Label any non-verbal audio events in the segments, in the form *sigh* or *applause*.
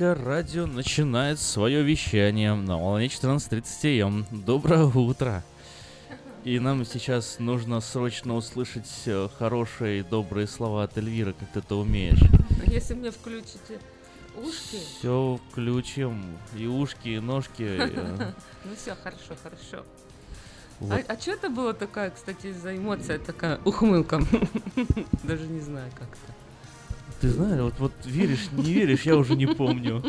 Русское радио начинает свое вещание на волне 14.30 ам. Доброе утро! И нам сейчас нужно срочно услышать э, хорошие, добрые слова от Эльвиры, как ты это умеешь. Если мне включите ушки. Все включим. И ушки, и ножки. э, *laughs* Ну все, хорошо, хорошо. вот. А, а что это было такая, кстати, за эмоция такая ухмылка? *laughs* Даже не знаю как это. Ты знаешь, вот, вот веришь, не веришь, я уже не помню.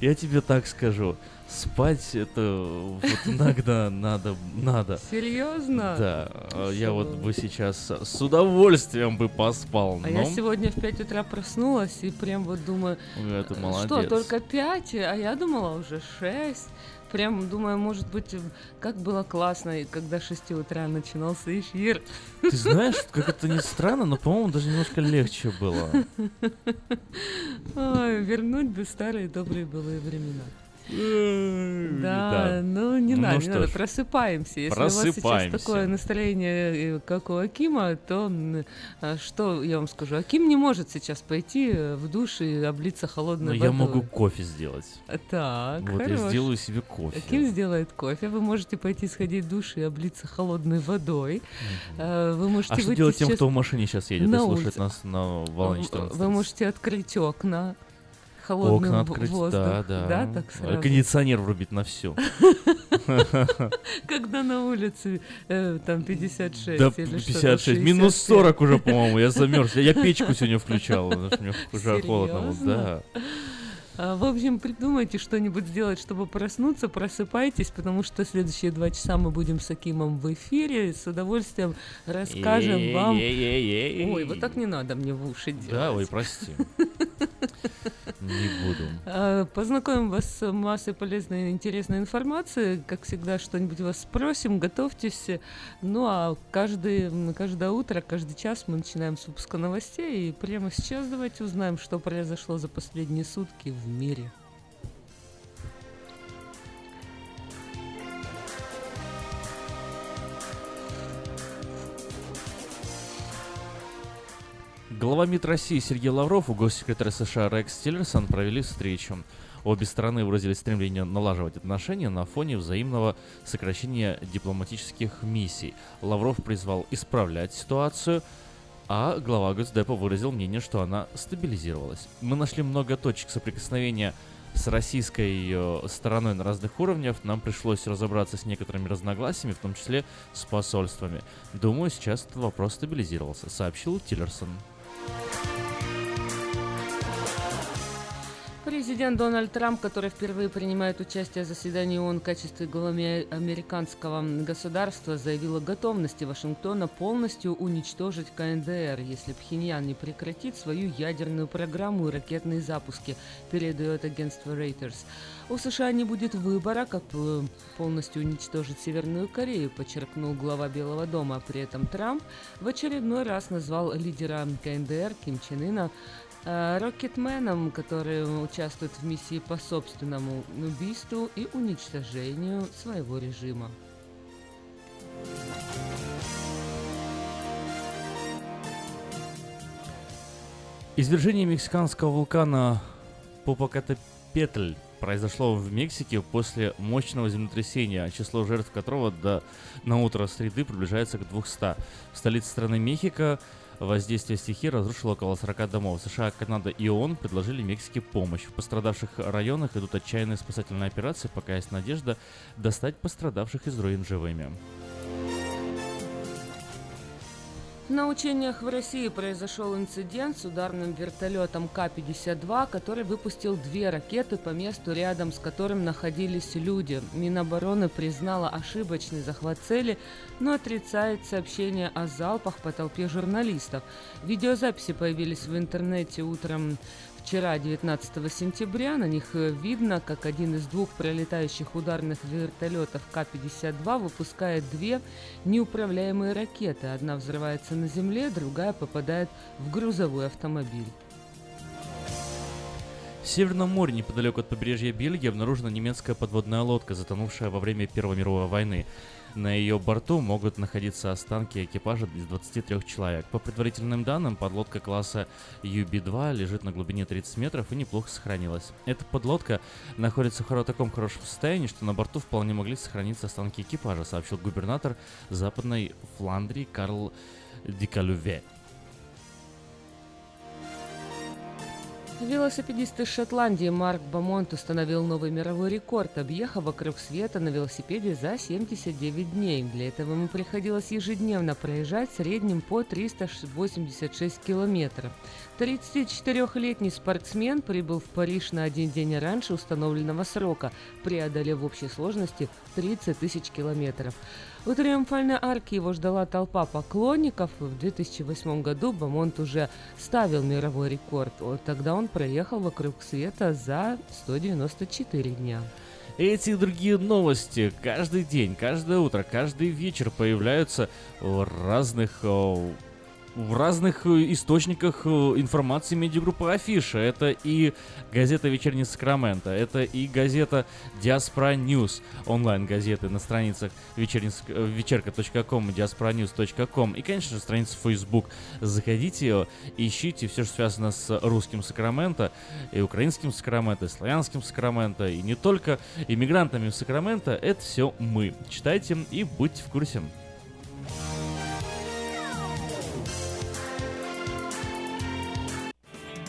Я тебе так скажу. Спать это вот иногда надо, надо. Серьезно? Да, а я вот бы сейчас с удовольствием бы поспал, А но я сегодня в 5 утра проснулась и прям вот думаю, это э, молодец. что, только 5, а я думала уже 6. Прям думаю, может быть, как было классно, когда с 6 утра начинался эфир. Ты знаешь, как это ни странно, но, по-моему, даже немножко легче было. *laughs* Ой, вернуть бы старые добрые былые времена. Да. Ну не Ну надо, не надо, просыпаемся. Если у вас сейчас такое настроение, э, как у Акима, то а, что я вам скажу? Аким не может сейчас пойти э, в душ и облиться Но холодной я водой. могу кофе сделать. Так, Вот я сделаю себе кофе. Аким сделает кофе, вы можете пойти сходить в душ и облиться холодной водой. Э, Вы можете А что делать тем, кто в машине сейчас едет и слушает нас на волне В- 14? Вы можете открыть окна, холодным Окна открыть, воздух. да, да. Да, так А сразу. Кондиционер врубить на всю. Когда на улице э, там 56 Да, или что-то, 56, минус 65. 40 уже, по-моему, я замерз. Я печку сегодня включал, потому что мне уже холодно. Да. А, В общем, придумайте что-нибудь сделать, чтобы проснуться, просыпайтесь, потому что следующие два часа мы будем с Акимом в эфире, с удовольствием расскажем вам... Ой, Ой, вот так не надо мне в уши делать. Да, ой, прости. *laughs* Не буду. А, Познакомим вас с массой полезной и интересной информации. Как всегда, что-нибудь вас спросим, готовьтесь. Ну а каждый, каждое утро, каждый час мы начинаем с выпуска новостей. И прямо сейчас давайте узнаем, что произошло за последние сутки в мире. Глава МИД России Сергей Лавров и госсекретарь США Рекс Тиллерсон провели встречу. Обе страны выразили стремление налаживать отношения на фоне взаимного сокращения дипломатических миссий. Лавров призвал исправлять ситуацию, а глава Госдепа выразил мнение, что она стабилизировалась. Мы нашли много точек соприкосновения с российской э, стороной на разных уровнях. Нам пришлось разобраться с некоторыми разногласиями, в том числе с посольствами. Думаю, сейчас этот вопрос стабилизировался, сообщил Тиллерсон. Президент Дональд Трамп, который впервые принимает участие в заседании ООН в качестве главы американского государства, заявил о готовности Вашингтона полностью уничтожить КНДР, если Пхеньян не прекратит свою ядерную программу и ракетные запуски, передает агентство Reuters. У США не будет выбора, как полностью уничтожить Северную Корею, подчеркнул глава Белого дома. При этом Трамп в очередной раз назвал лидера КНДР Ким Чен Ына э, рокетменом, который участвует в миссии по собственному убийству и уничтожению своего режима. Извержение мексиканского вулкана Попокатепетль произошло в Мексике после мощного землетрясения, число жертв которого до, на утро среды приближается к 200. В столице страны Мехико воздействие стихии разрушило около 40 домов. США, Канада и ООН предложили Мексике помощь. В пострадавших районах идут отчаянные спасательные операции, пока есть надежда достать пострадавших из руин живыми. На учениях в России произошел инцидент с ударным вертолетом К-52, который выпустил две ракеты по месту, рядом с которым находились люди. Минобороны признала ошибочный захват цели, но отрицает сообщение о залпах по толпе журналистов. Видеозаписи появились в интернете утром Вчера, 19 сентября, на них э, видно, как один из двух пролетающих ударных вертолетов К-52 выпускает две неуправляемые ракеты. Одна взрывается на земле, другая попадает в грузовой автомобиль. В Северном море, неподалеку от побережья Бельгии, обнаружена немецкая подводная лодка, затонувшая во время Первой мировой войны. На ее борту могут находиться останки экипажа из 23 человек. По предварительным данным, подлодка класса UB-2 лежит на глубине 30 метров и неплохо сохранилась. Эта подлодка находится в таком хорошем состоянии, что на борту вполне могли сохраниться останки экипажа, сообщил губернатор Западной Фландрии Карл Дикалюве. Велосипедист из Шотландии Марк Бамонт установил новый мировой рекорд, объехав вокруг света на велосипеде за 79 дней. Для этого ему приходилось ежедневно проезжать в среднем по 386 километров. 34-летний спортсмен прибыл в Париж на один день раньше установленного срока, преодолев в общей сложности 30 тысяч километров. У Триумфальной арки его ждала толпа поклонников. В 2008 году Бамонт уже ставил мировой рекорд. Тогда он проехал вокруг света за 194 дня. Эти и другие новости каждый день, каждое утро, каждый вечер появляются в разных в разных э, источниках э, информации медиагруппы Афиша. Это и газета «Вечерний Сакраменто», это и газета «Diaspora News», онлайн-газеты на страницах э, vecherka.com и diasporanews.com и, конечно же, страница Facebook. Заходите, ищите все, что связано с русским Сакраменто, и украинским Сакраменто, и славянским Сакраменто, и не только иммигрантами Сакраменто. Это все мы. Читайте и будьте в курсе.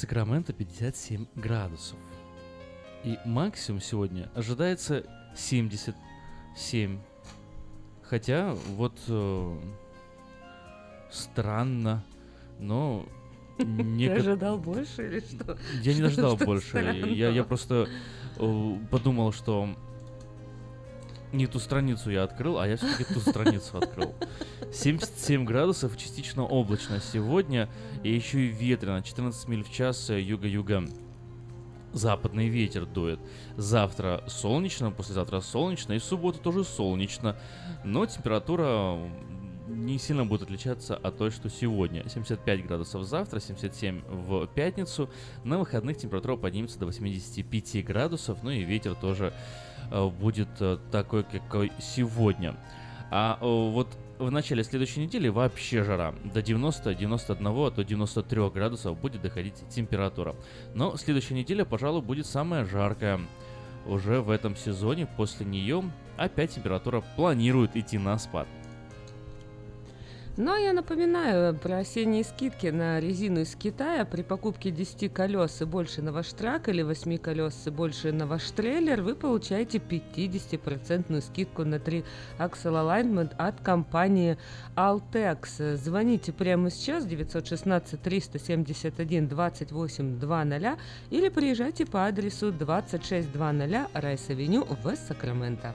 Сакраменто 57 градусов. И максимум сегодня ожидается 77. Хотя вот э, странно, но не *laughs* Ты ожидал больше или что? Я не ожидал больше. Я, я просто э, подумал, что не ту страницу я открыл, а я все-таки ту страницу открыл. *laughs* 77 градусов, частично облачно сегодня, и еще и ветрено, 14 миль в час э, юга-юга. Западный ветер дует. Завтра солнечно, послезавтра солнечно, и в субботу тоже солнечно. Но температура не сильно будет отличаться от той, что сегодня. 75 градусов завтра, 77 в пятницу. На выходных температура поднимется до 85 градусов, ну и ветер тоже э, будет э, такой, какой сегодня. А вот в начале следующей недели вообще жара. До 90, 91, а то 93 градусов будет доходить температура. Но следующая неделя, пожалуй, будет самая жаркая уже в этом сезоне. После нее опять температура планирует идти на спад. Но я напоминаю про осенние скидки на резину из Китая. При покупке 10 колес и больше на ваш трак или 8 колес и больше на ваш трейлер вы получаете 50% скидку на 3 Axle Alignment от компании Altex. Звоните прямо сейчас 916 371 28 00 или приезжайте по адресу 2600 Райс-Авеню в Сакраменто.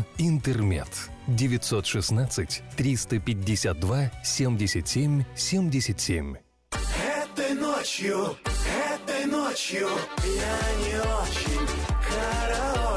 «Интермед». 916 352 77 77. Этой ночью, этой ночью я не очень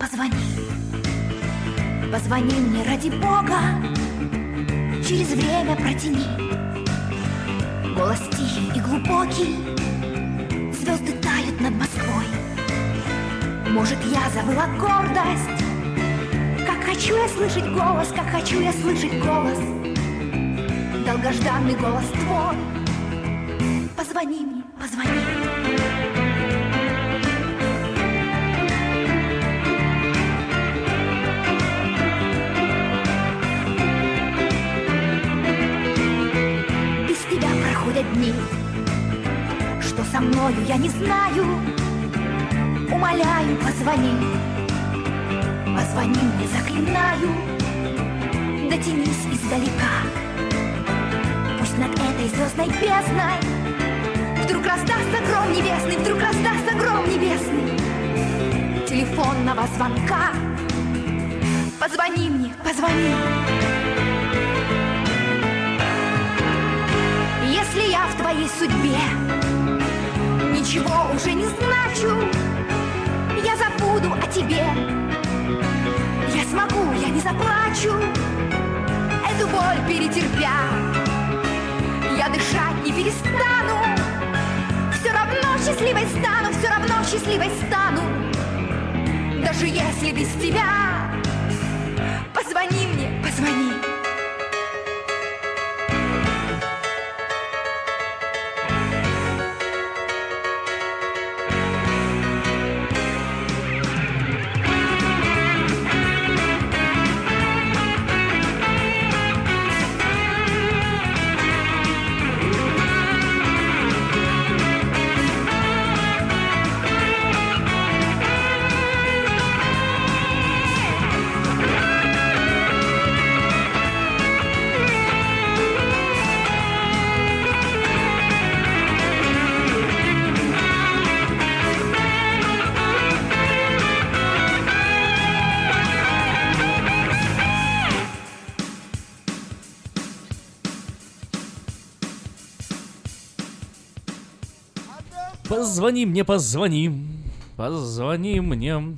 Позвони. Мне, позвони мне ради Бога. Через время протяни. Голос тихий и глубокий. Звезды тают над Москвой. Может, я забыла гордость? Как хочу я слышать голос Как хочу я слышать голос. Долгожданный голос твой. Позвони мне, позвони. Без проходят дни Что со мною, я не знаю. Умоляю, позвони. Позвони мне, заклинаю. Дотянись издалека. Пусть над этой звездной бездной Вдруг раздастся гром небесный Вдруг раздастся гром небесный. Телефонного звонка. Позвони мне, позвони я в твоей судьбе. Ничего уже не значу. Я забуду о тебе. Я смогу, я не заплачу. Эту боль перетерпя. Я дышать не перестану. Все равно счастливой стану Все равно счастливой стану. Даже если без тебя. Позвони мне, позвони Позвони мне, позвони. Позвони мне.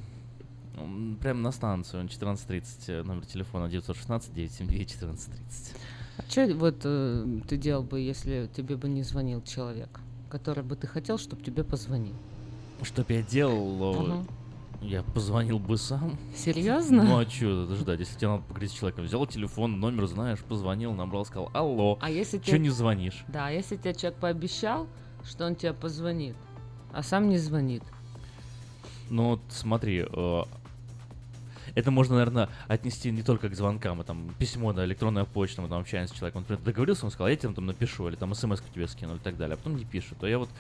Прям на станцию, 14.30, э, номер телефона 916-979-1430. А что вот э, ты делал бы, если тебе бы не звонил человек, который бы ты хотел, чтобы тебе позвонил? Что б я делал? Мгм. Я позвонил бы сам. Серьезно? Ну а что ждать, если тебе надо поговорить с человеком? Взял телефон, номер знаешь, позвонил, набрал, сказал, алло, А если что тебе- не звонишь? Да, а если тебе человек пообещал, что он тебе позвонит, а сам не звонит. Ну вот смотри, э, это можно, наверное, отнести не только к звонкам, а там письмо, да, электронная почта, мы там общаемся с человеком, он например, договорился, он сказал, я тебе там напишу, или там смс тебе скину, и так далее, а потом не пишет. То я вот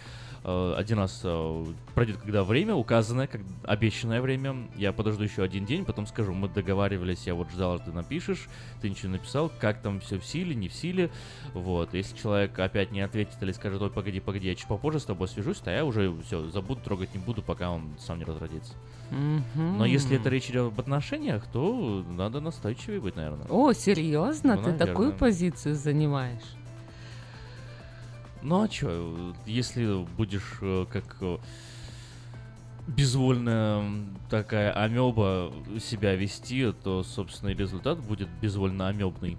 э, один раз э, пройдет, когда время указанное, как обещанное время, я подожду еще один день, потом скажу, мы договаривались, я вот ждал, что ты напишешь, ты ничего не написал, как там все в силе, не в силе, вот. Если человек опять не ответит или скажет, ой, погоди, погоди, я чуть попозже с тобой свяжусь, то я уже все, забуду, трогать не буду, пока он сам не разродится. Но если это речь идет об отношениях, то надо настойчивее быть, наверное. О, серьезно? Ну, ты такую позицию занимаешь? Ну а чё, если будешь э, как э, безвольная такая амеба себя вести, то, собственно, и результат будет безвольно амебный.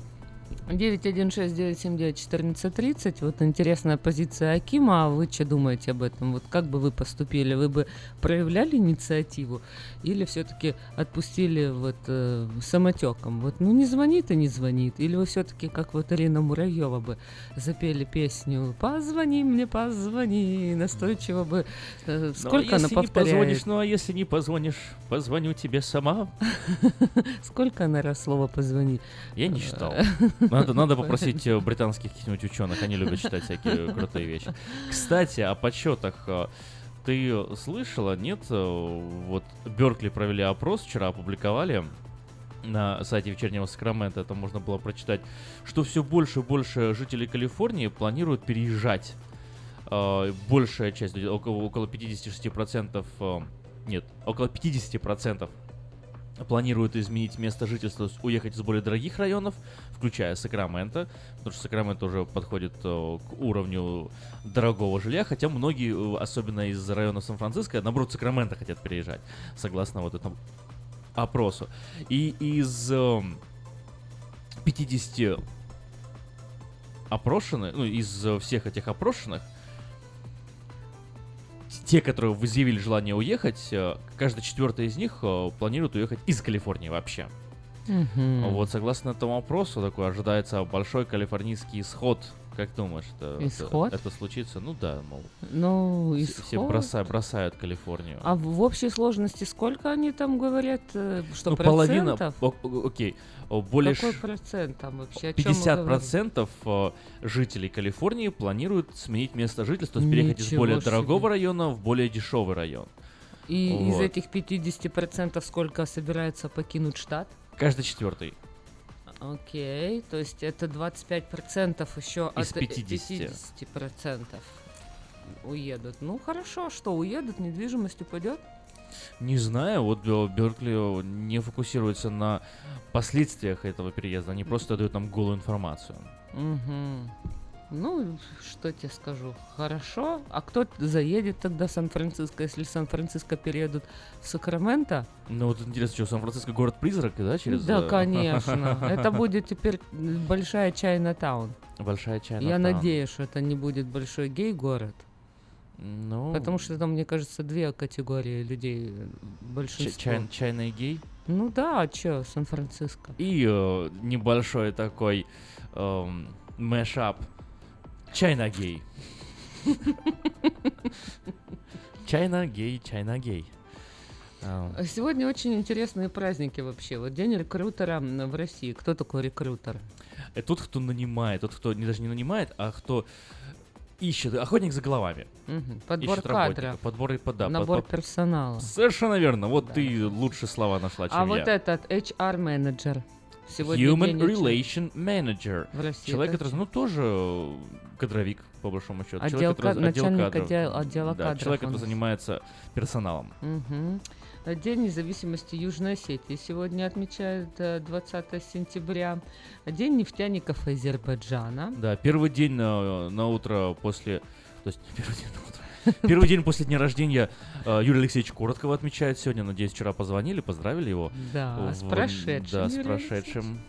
916-979-1430. Вот интересная позиция Акима. А вы что думаете об этом? Вот как бы вы поступили? Вы бы проявляли инициативу или все-таки отпустили вот э, самотеком? Вот ну не звонит и не звонит. Или вы все-таки, как вот Ирина Муравьева бы запели песню «Позвони мне, позвони», настойчиво бы... э, Ну, сколько а она если не повторяет? позвонишь, ну а если не позвонишь, позвоню тебе сама. *laughs* Сколько она раз слово «позвони»? Я не читал. *laughs* Надо, *laughs* надо попросить э, британских каких-нибудь ученых, они любят читать всякие крутые вещи. Кстати, о подсчетах. э, Ты слышала, нет? э, Вот Беркли провели опрос, вчера опубликовали на сайте вечернего Сакрамента, это можно было прочитать, что все больше и больше жителей Калифорнии планируют переезжать. Большая часть, около, около 56%, э, нет, около 50% планируют изменить место жительства, уехать из более дорогих районов, включая Сакраменто, потому что Сакраменто уже подходит э, к уровню дорогого жилья, хотя многие, э, особенно из района Сан-Франциско, наоборот, Сакраменто хотят переезжать, согласно вот этому опросу. И из эм, 50 опрошенных, ну, из всех этих опрошенных, те, которые изъявили желание уехать, э, каждый четвертый из них э, планирует уехать из Калифорнии вообще. Мгм. Вот согласно этому опросу, такой ожидается большой калифорнийский исход. Как думаешь, это, это- Исход? Это, случится? Ну да, мол. Ну, все- Все исход. броса- бросают Калифорнию. А в общей сложности сколько они там говорят? э, Что, ну, половина, процентов? о- окей, более Какой ш- процент там вообще? О чём мы 50% э, жителей Калифорнии планируют сменить место жительства, то есть переехать из Ничего более себе. дорогого района в более дешевый район. И из Вот. этих 50% сколько собирается покинуть штат? Каждый четвертый. Окей, то есть это 25% еще Из от э, 50. 50% уедут. Ну хорошо, что уедут, недвижимость упадет? Не знаю, вот Бер- Беркли не фокусируется на последствиях этого переезда, они просто дают нам голую информацию. Угу. Ну, что тебе скажу, хорошо. А кто заедет тогда в Сан-Франциско, если Сан-Франциско переедут в Сакраменто? Ну вот интересно, что Сан-Франциско город-призрак, да, через... Да, э, конечно. *laughs* Это будет теперь большая Чайна-таун. Большая чайная Я надеюсь, что это не будет большой гей-город. Ну... Потому что там, мне кажется, две категории людей. э, Большинство. чай- чайный гей. Ну да, а чё, Сан-Франциско. И э, небольшой такой мэшап. Чайна гей. *laughs* Чайна гей, чайна гей. А, А Сегодня очень интересные праздники вообще. Вот день рекрутера в России. Кто такой рекрутер? э, Тот, кто нанимает, тот, кто не, даже не нанимает, а кто ищет, охотник за головами. Мгм. Подбор Ищет кадров. Подбор и пода. Набор под- под- персонала. Совершенно верно. Вот ты лучше слова нашла, чем А я. вот этот HR-менеджер. Сегодня Human HR. Relation Manager. В России Человек, это который, ну, тоже кадровик, по большому счету. Отдел Человек, который- ка- начальник кадров. отдел- отдела да, кадров Человек, который занимается персоналом. Мгм. День независимости Южной Осетии сегодня отмечают э, 20 сентября. День нефтяников Азербайджана. Да, первый день на, на утро после... То есть, *laughs* первый день на утро... Первый день после дня рождения э, Юрий Алексеевич Короткого отмечает сегодня. Надеюсь, вчера позвонили, поздравили его. Да, с В- прошедшим, Да, с прошедшим.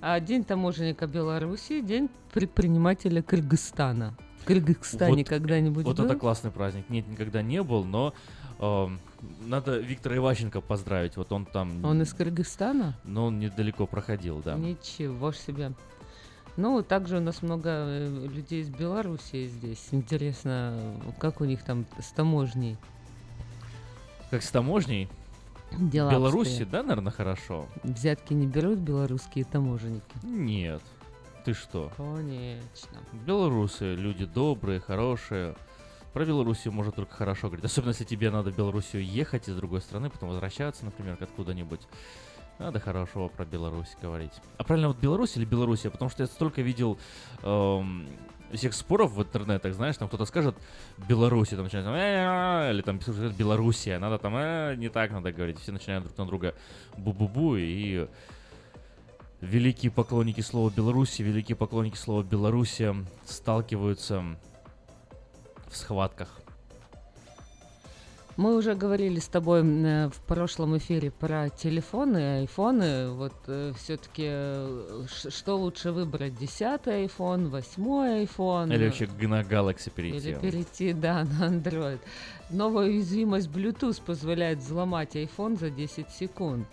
А День таможенника Беларуси, День предпринимателя Кыргызстана. В Кыргызстане Вот- когда-нибудь Вот был? это классный праздник. Нет, никогда не был, но эм, надо Виктора Иващенко поздравить. Вот он там... Он из Кыргызстана? Но он недалеко проходил, да. Ничего себе. Ну, также у нас много э, людей из Белоруссии здесь. Интересно, как у них там с таможней? Как с таможней. Дела В Беларуси, да, наверное, хорошо? Взятки не берут белорусские таможенники? Нет. Ты что? Конечно. Белорусы люди добрые, хорошие. Про Белоруссию можно только хорошо говорить. Особенно, если тебе надо в Белоруссию ехать из другой страны, потом возвращаться, например, откуда-нибудь. Надо хорошего про Беларусь говорить. А правильно, вот Беларусь или Белоруссия? Потому что я столько видел эм, всех споров в интернетах, знаешь, там кто-то скажет Беларусь, там начинает «Э-э-э», или там Белоруссия, надо там «Э, не так надо говорить, все начинают друг на друга бу-бу-бу, и великие поклонники слова Беларуси, великие поклонники слова Белоруссия сталкиваются в схватках. Мы уже говорили с тобой э, в прошлом эфире про телефоны, айфоны. Вот все-таки что лучше выбрать? Десятый iPhone, восьмой iPhone? Или вообще на Galaxy перейти. Или перейти, да, на Android. Новая уязвимость Bluetooth позволяет взломать iPhone за 10 секунд.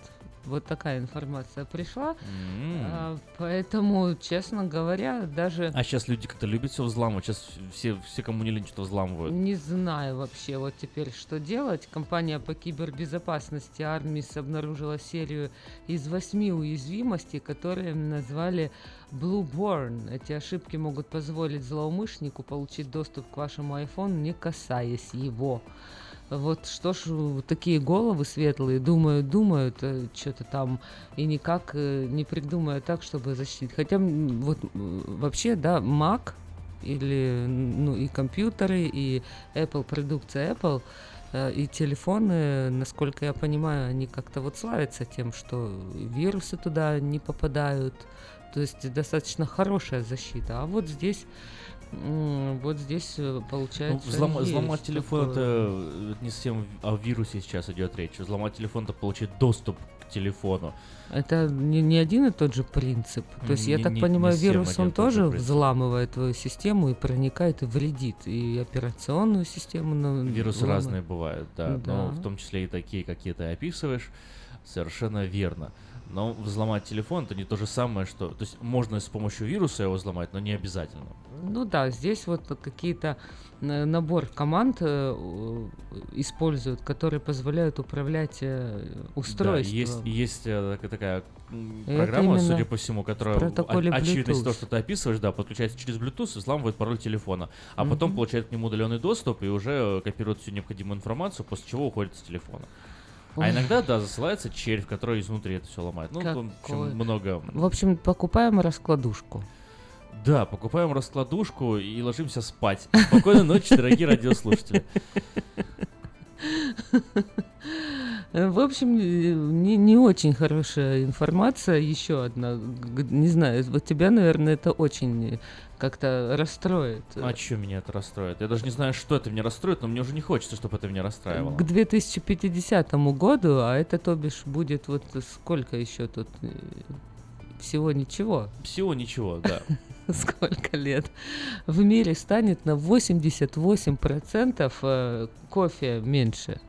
Вот такая информация пришла. М. А, поэтому, честно говоря, даже А сейчас люди как-то любят все взламывать. Сейчас все, все кому не лень, что взламывают. не знаю вообще вот теперь, что делать. Компания по кибербезопасности Armis обнаружила серию из восьми уязвимостей, которые назвали Blueborn. Эти ошибки могут позволить злоумышленнику получить доступ к вашему iPhone, не касаясь его. Вот что ж э, такие головы светлые думают, думают что-то там и никак э, не придумают так, чтобы защитить. Хотя вот вообще, да, Mac или ну и компьютеры, и Apple продукция Apple э, и телефоны, насколько я понимаю, они как-то вот славятся тем, что вирусы туда не попадают. То есть достаточно хорошая защита. А вот здесь вот здесь э, Ну, получается взлома- есть взломать телефон такое. это э, не совсем о вирусе сейчас идет речь. Взломать телефон это получить доступ к телефону. Это не, не один и тот же принцип. То есть, я Не- так не- понимаю, не вирус он тоже взламывает твою систему и проникает и вредит. И операционную систему. Вирусы взламывает. разные бывают, да, но Да. в том числе и такие, какие ты описываешь, совершенно верно. Но взломать телефон это не то же самое, что... То есть можно с помощью вируса его взломать, но не обязательно. Ну да, здесь вот какие-то э, набор команд э, используют, которые позволяют управлять э, устройством. Да, есть, есть так- такая программа, судя по всему, которая в протоколе о- очевидно из того, что ты описываешь, да, подключается через Bluetooth и взламывает пароль телефона. А потом Мгм. получает к нему удаленный доступ и уже копирует всю необходимую информацию, после чего уходит с телефона. А иногда, да, засылается червь, который изнутри это все ломает. Ну, там, в Какой. общем, много. В общем, покупаем раскладушку. Да, покупаем раскладушку и ложимся спать. Спокойной ночи, дорогие радиослушатели. В общем, не, не очень хорошая информация. Еще одна. Не знаю, вот тебя, наверное, это очень как-то расстроит. А что меня это расстроит? Я даже не знаю, что это меня расстроит, но мне уже не хочется, чтобы это меня расстраивало. К 2050 году, а это, то бишь, будет вот сколько еще тут? э, Всего ничего. Всего ничего, да. *laughs* Сколько лет? В мире станет на 88% э, кофе меньше.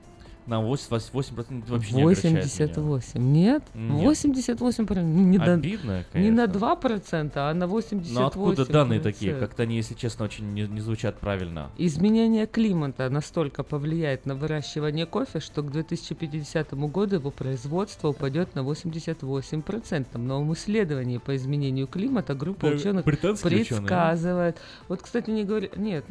На 88% это вообще не огорчает меня. 88. Нет? Нет. 88 не, на- Обидно, не на конечно. 2%, а на 88%. Но откуда данные такие? Как-то они, если честно, очень не, не звучат правильно. Изменение климата настолько повлияет на выращивание кофе, что к 2050 году его производство упадет на 88%. В новом исследовании по изменению климата группа Да, ученых ученые, да? предсказывает. Вот, кстати, не говори... Нет,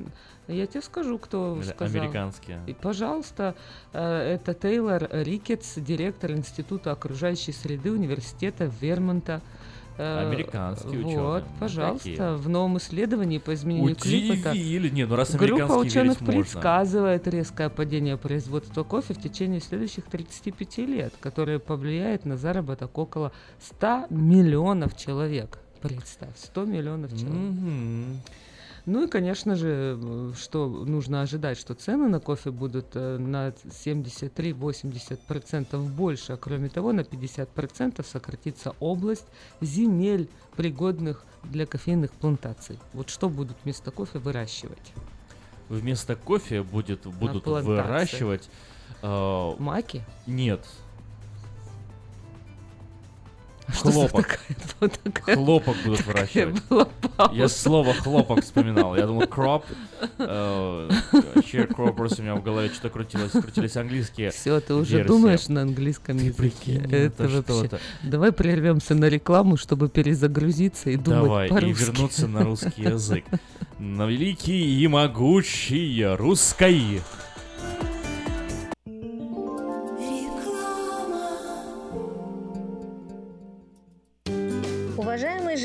я тебе скажу, кто сказал. американские. И, пожалуйста, э, это Тейлор Рикетс, директор Института окружающей среды Университета Вермонта. Э, Американские ученые. Вот, Ну, пожалуйста, такие. в новом исследовании по изменению климата. Не, ну раз группа ученых верить можно. предсказывает резкое падение производства кофе в течение следующих 35 лет, которое повлияет на заработок около 100 миллионов человек. Представь, 100 миллионов человек. Мгм. Ну и, конечно же, что нужно ожидать, что цены на кофе будут э, на 73-80% больше, а кроме того на 50% сократится область земель, пригодных для кофейных плантаций. Вот что будут вместо кофе выращивать? Вместо кофе будет, будут выращивать... э, Маки? Нет. Хлопок. *laughs* такая- Хлопок будут выращивать. Я слово хлопок вспоминал. Я думал, кроп. Sharecroppers у меня в голове что-то крутилось. Крутились английские Все, ты уже думаешь на английском языке. прикинь, это что-то. Давай прервемся на рекламу, чтобы перезагрузиться и думать Давай, и вернуться на русский язык. На великий и могучий русский.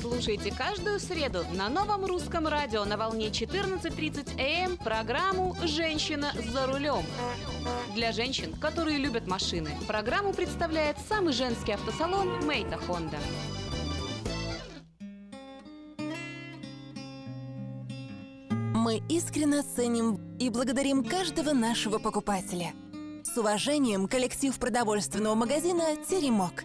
Слушайте каждую среду на новом русском радио на волне 14.30 АМ программу «Женщина за рулем». Для женщин, которые любят машины, программу представляет самый женский автосалон «Мейта Хонда». Мы искренне ценим и благодарим каждого нашего покупателя. С уважением, коллектив продовольственного магазина «Теремок».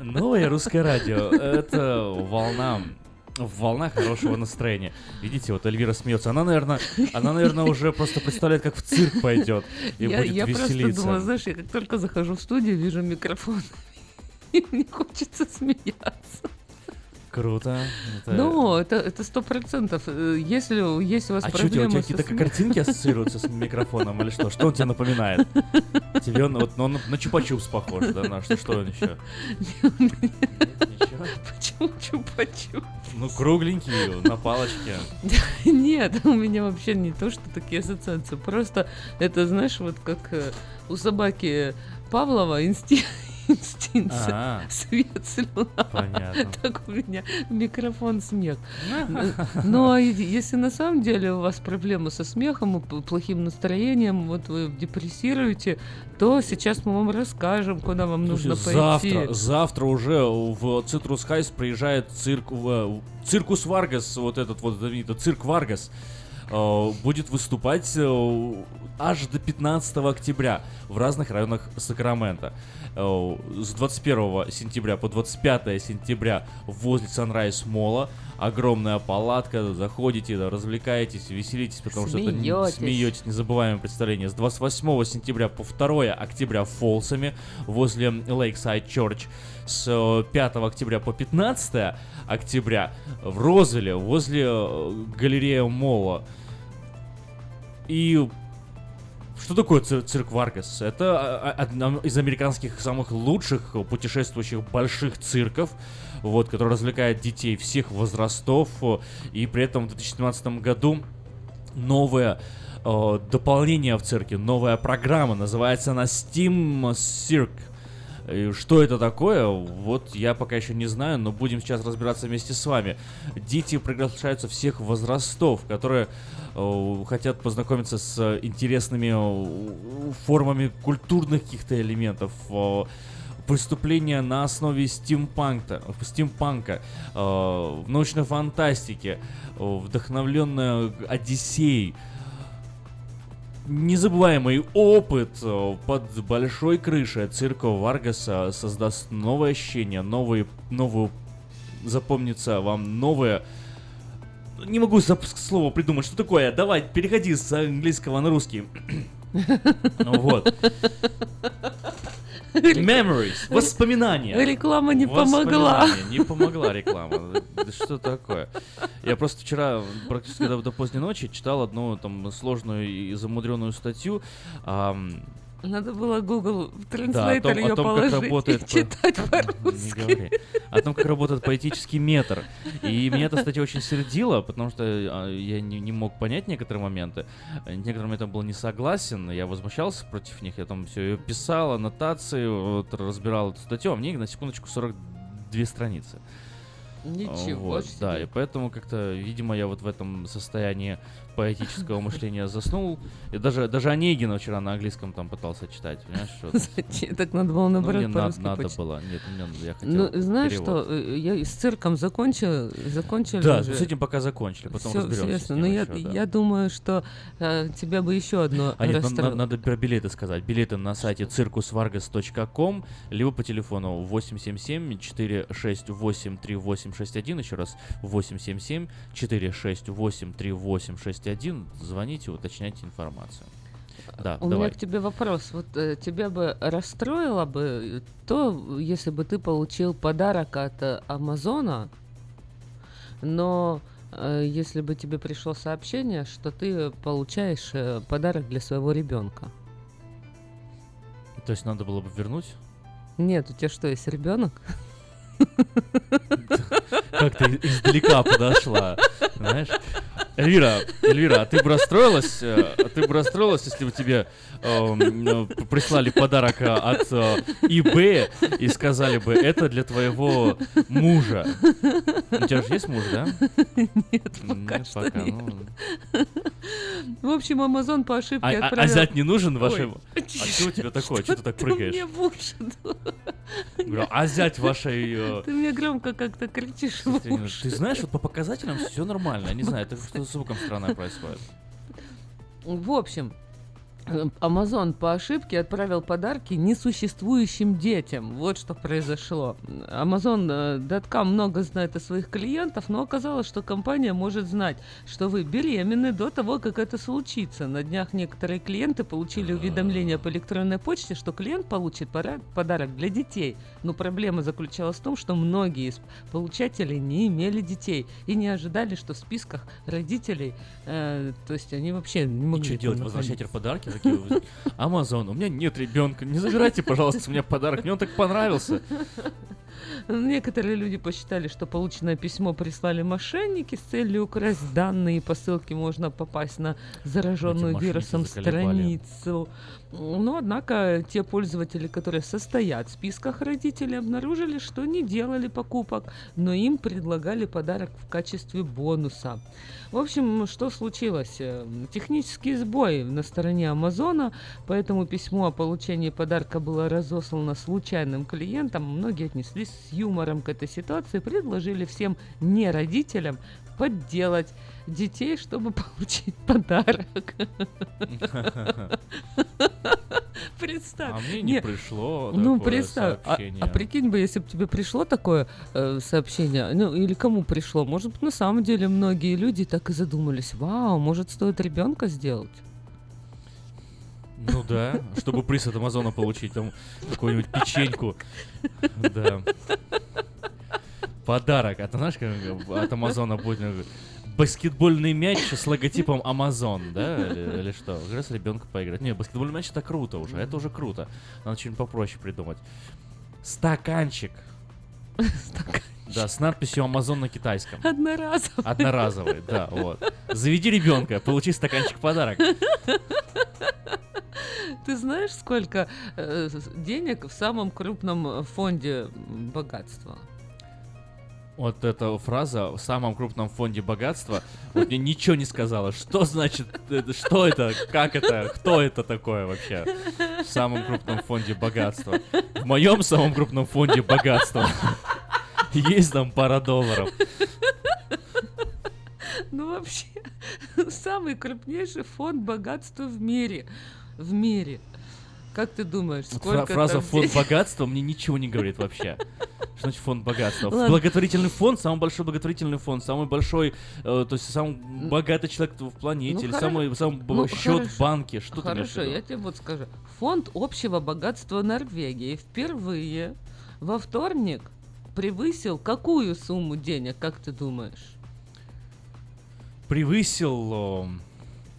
Новое русское радио. Это волна в волнах хорошего настроения. Видите, вот Эльвира смеется. Она, наверное, она, наверное, уже просто представляет, как в цирк пойдет и я, будет я веселиться. просто думаю, знаешь, я как только захожу в студию, вижу микрофон, *laughs* и мне хочется смеяться. Круто. Это- Ну, это сто процентов. Э, Если есть у вас А что у тебя, у проблемы тебя какие-то смехом- картинки ассоциируются с *laughs* микрофоном или что? Что он тебе напоминает? Тебе он вот ну, он на чупа-чупс похож, да? На что, что он еще? *laughs* Почему чупа-чуп? Ну, кругленький, на палочке. *laughs* Нет, у меня вообще не то, что такие ассоциации. Просто это, знаешь, вот как э, у собаки Павлова инстинкт, инстинкт А. свет, слюна. Понятно. *laughs* Так у меня микрофон смех. И- если на самом деле у вас проблемы со смехом, плохим настроением, вот вы депрессируете, то сейчас мы вам расскажем, куда вам нужно пойти. завтра, завтра уже в Citrus Heights приезжает цирк, Circus Vargas, вот этот вот знаменитый цирк Варгас, будет выступать э, аж до 15 октября в разных районах Сакрамента. Э, С 21 сентября по 25 сентября возле Sunrise Mall а огромная палатка, заходите, развлекаетесь, веселитесь, потому что это смеетесь, незабываемое представление. С 28 сентября по 2 октября в Фолсами возле Lakeside Church. С э, 5 октября по 15 октября в Розеле возле э, галереи Мола. И что такое цир- цирк Варгас? Это а, а, одна из американских самых лучших путешествующих больших цирков, вот, который развлекает детей всех возрастов. И при этом в 2017 году новое э, дополнение в цирке, новая программа, называется она Steam Cirque. Что это такое? Вот я пока еще не знаю, но будем сейчас разбираться вместе с вами. Дети приглашаются всех возрастов, которые э, хотят познакомиться с интересными э, формами культурных каких-то элементов. э, Преступления на основе стимпанка, стимпанка э, в научной фантастике, э, вдохновленная Одиссей, незабываемый опыт э, под большой крышей цирка Варгаса создаст новое ощущение, новые, новую, запомнится вам новое... Не могу слово придумать, что такое. Давай, переходи с английского на русский. Ну *laughs* Вот. Memories, воспоминания. Реклама не помогла. Не помогла реклама. Да что такое? Я просто вчера практически до, до поздней ночи читал одну там сложную и замудренную статью. Надо было Google да, о Translator том, ее о том, как положить работает и читать *laughs* по-русски. О том, как работает поэтический метр. И меня эта статья очень сердила, потому что а, я не, не мог понять некоторые моменты. Некоторым моментам был не согласен, я возмущался против них. Я там все ее писал, аннотации, вот, разбирал эту статью, а мне на секундочку 42 страницы. Ничего Вот, себе. Да, и поэтому как-то, видимо, я вот в этом состоянии поэтического мышления заснул. И даже, даже Онегина вчера на английском там пытался читать, понимаешь? что- Зачем? Так надо было Ну, наоборот мне надо, надо почитать. было. Нет, мне, я хотел Ну, знаешь перевод. что, э, я и с цирком закончил, закончили Да, уже. с этим пока закончили, потом Всё- разберемся. Но я, да. я думаю, что э, тебя бы еще одно А нет, на- на- расстроило. надо про билеты сказать. Билеты на сайте circusvargas.com, либо по телефону 877-468-3861. Еще раз, 877-468-3861. Звоните, уточняйте информацию. Да, У давай. меня к тебе вопрос. Вот э, тебя бы расстроило бы то, если бы ты получил подарок от э, Амазона, но э, если бы тебе пришло сообщение, что ты получаешь э, подарок для своего ребенка. То есть надо было бы вернуть? Нет, у тебя что, есть ребенок? *laughs* Как ты издалека подошла, знаешь? Эльвира, Эльвира, а ты бы расстроилась, э, а ты бы расстроилась, если бы тебе эм, э, прислали подарок э, от э, eBay и сказали бы, это для твоего мужа. У тебя же есть муж, да? Нет, пока Нет, что пока, нет. ну. В общем, Амазон по ошибке А- а- а отправил... зять не нужен Ой, вашим? А что у тебя такое? Чё ты так что прыгаешь? мне? Говорю, а зять вашей... э, Ты мне громко как-то кричишь в. Ты знаешь, вот по показателям все нормально. Я не знаю, это что звуком странное происходит. В общем, Амазон по ошибке отправил подарки несуществующим детям. Вот что произошло. Amazon.com много знает о своих клиентов, но оказалось, что компания может знать, что вы беременны до того, как это случится. На днях некоторые клиенты получили уведомление по электронной почте, что клиент получит подарок для детей. Но проблема заключалась в том, что многие из получателей не имели детей и не ожидали, что в списках родителей, э, то есть они вообще не могли... И что делать? Возвращать подарки? Такие, Амазон, у меня нет ребенка, не забирайте, пожалуйста, у меня подарок, мне он так понравился. Некоторые люди посчитали, что полученное письмо прислали мошенники с целью украсть данные. По ссылке можно попасть на зараженную вирусом страницу. Но, однако, те пользователи, которые состоят в списках родителей, обнаружили, что не делали покупок, но им предлагали подарок в качестве бонуса. В общем, что случилось? Технический сбой на стороне Амазона, поэтому письмо о получении подарка было разослано случайным клиентам. Многие отнеслись с юмором к этой ситуации, предложили всем не родителям подделать детей, чтобы *laughs* получить подарок. *laughs* Представь. А мне не, не пришло Ну, представь. Сообщение. А, а прикинь бы, если бы тебе пришло такое э, сообщение, ну, или кому пришло, может быть, на самом деле многие люди так и задумались, вау, может, стоит ребенка сделать? Ну да, чтобы приз от Амазона получить, там какую-нибудь печеньку. Да. Подарок. А ты знаешь, как от Амазона будет баскетбольный мяч с логотипом Amazon, да, или, или что? Как раз ребенка поиграть. Не, баскетбольный мяч это круто уже, это уже круто. Надо что-нибудь попроще придумать. Стаканчик. Стаканчик. Да, с надписью Amazon на китайском. Одноразовый. Одноразовый, да, вот. Заведи ребенка, получи стаканчик подарок. Ты знаешь, сколько э, денег в самом крупном фонде богатства? Вот эта фраза в самом крупном фонде богатства вот мне ничего не сказала. Что значит, что это, как это, кто это такое вообще в самом крупном фонде богатства? В моем самом крупном фонде богатства есть там пара долларов. Ну вообще, *laughs* самый крупнейший фонд богатства в мире. В мире. Как ты думаешь, сколько Фраза «фонд богатства» мне ничего не говорит вообще. Что значит фонд богатства? Ладно. Благотворительный фонд, самый большой благотворительный фонд, самый большой, э, то есть самый богатый человек в планете, ну, или хоро... самый, самый ну, счет хорошо. в банке. Что хорошо, ты я тебе вот скажу. Фонд общего богатства Норвегии впервые во вторник превысил какую сумму денег, как ты думаешь? Превысил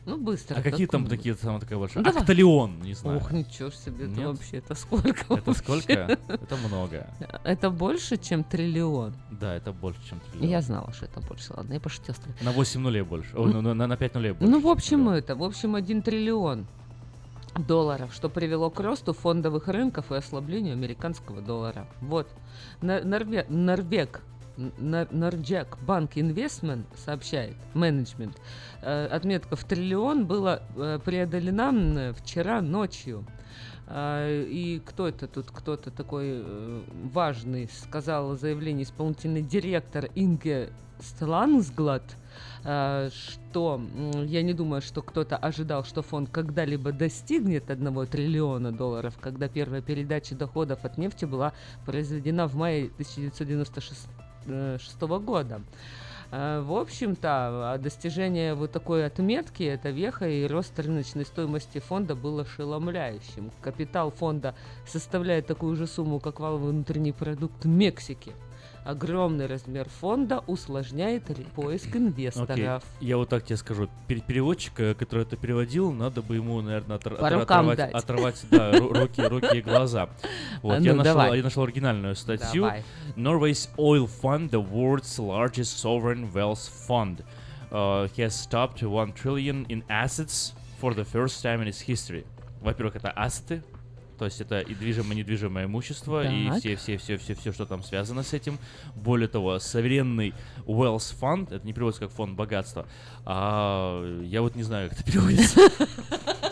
ну, быстро. А какие там такие, самые такая большая? Ну, Акталион, не знаю. Ох, ничего себе, это вообще, это сколько Это сколько? Это много. *laughs* Это больше, чем триллион? Да, это больше, чем триллион. Я знала, что это больше, ладно, я пошутила. На 8 нулей больше, ну, на, на 5 нулей больше. Ну, в общем, это, в общем, 1 триллион долларов, что привело к росту фондовых рынков и ослаблению американского доллара. Вот. Норвег, Норвег Норджак Банк Инвестмент сообщает, менеджмент, э, отметка в триллион была э, преодолена вчера ночью. Э, и кто это тут, кто-то такой важный, сказал заявление исполнительный директор Инге Стлангсглад, что я не думаю, что кто-то ожидал, что фонд когда-либо достигнет 1 триллиона долларов, когда первая передача доходов от нефти была произведена в мае 1996 2006 года. Э, в общем-то, достижение вот такой отметки, это веха и рост рыночной стоимости фонда был ошеломляющим. Капитал фонда составляет такую же сумму, как валовый внутренний продукт Мексики – огромный размер фонда усложняет поиск инвесторов. Okay. Я вот так тебе скажу. Переводчика, который это переводил, надо бы ему, наверное, отр- оторвать, дать. оторвать да, руки, руки и глаза. *laughs* Вот, а, я, ну, нашел, я нашел оригинальную статью. Давай. Norway's Oil Fund, the world's largest sovereign wealth fund, uh, has stopped 1 trillion in assets for the first time in its history. Во-первых, это ассеты, то есть это и движимое, и недвижимое имущество, так. и все, все, все, все, все, что там связано с этим. Более того, суверенный Wealth Fund, это не переводится как фонд богатства, а я вот не знаю, как это переводится. *laughs*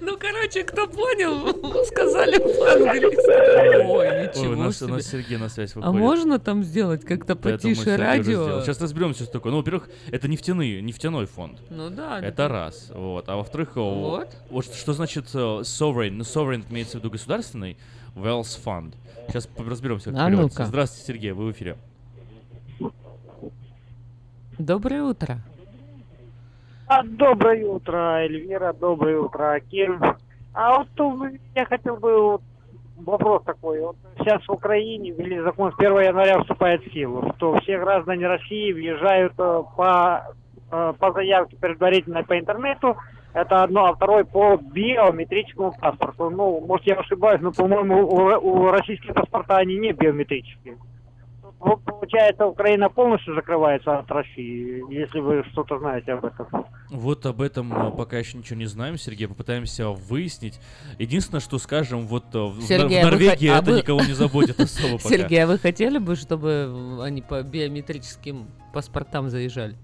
Ну, короче, кто понял, *laughs* сказали по-английски. Ой, ничего Ой, у нас, у себе. нас Сергей на связь А выходит. можно там сделать как-то потише радио? Сейчас разберемся, что такое. Ну, во-первых, это нефтяный, нефтяной фонд. Ну да. Это да. раз. Вот. А во-вторых, о, Вот. вот что значит э, sovereign? Ну, sovereign имеется в виду государственный, wealth fund. Сейчас разберемся, как А переводится. ну-ка. Здравствуйте, Сергей, вы в эфире. Доброе утро. А, доброе утро, Эльвира, доброе утро, Аким. А вот я хотел бы вот вопрос такой. Вот сейчас в Украине ввели закон с 1 января вступает в силу, что все граждане России въезжают э, по, э, по заявке предварительной по интернету, это одно, а второй по биометрическому паспорту. Ну, может, я ошибаюсь, но, по-моему, у, у российских паспорта они не биометрические. Вот, получается, Украина полностью закрывается от России, если вы что-то знаете об этом. Вот об этом э, пока еще ничего не знаем, Сергей. Попытаемся выяснить. Единственное, что скажем, вот э, в, Сергей, в а вы Норвегии хо- а это вы- никого не заботит *laughs* особо пока. Сергей, а вы хотели бы, чтобы они по биометрическим паспортам заезжали?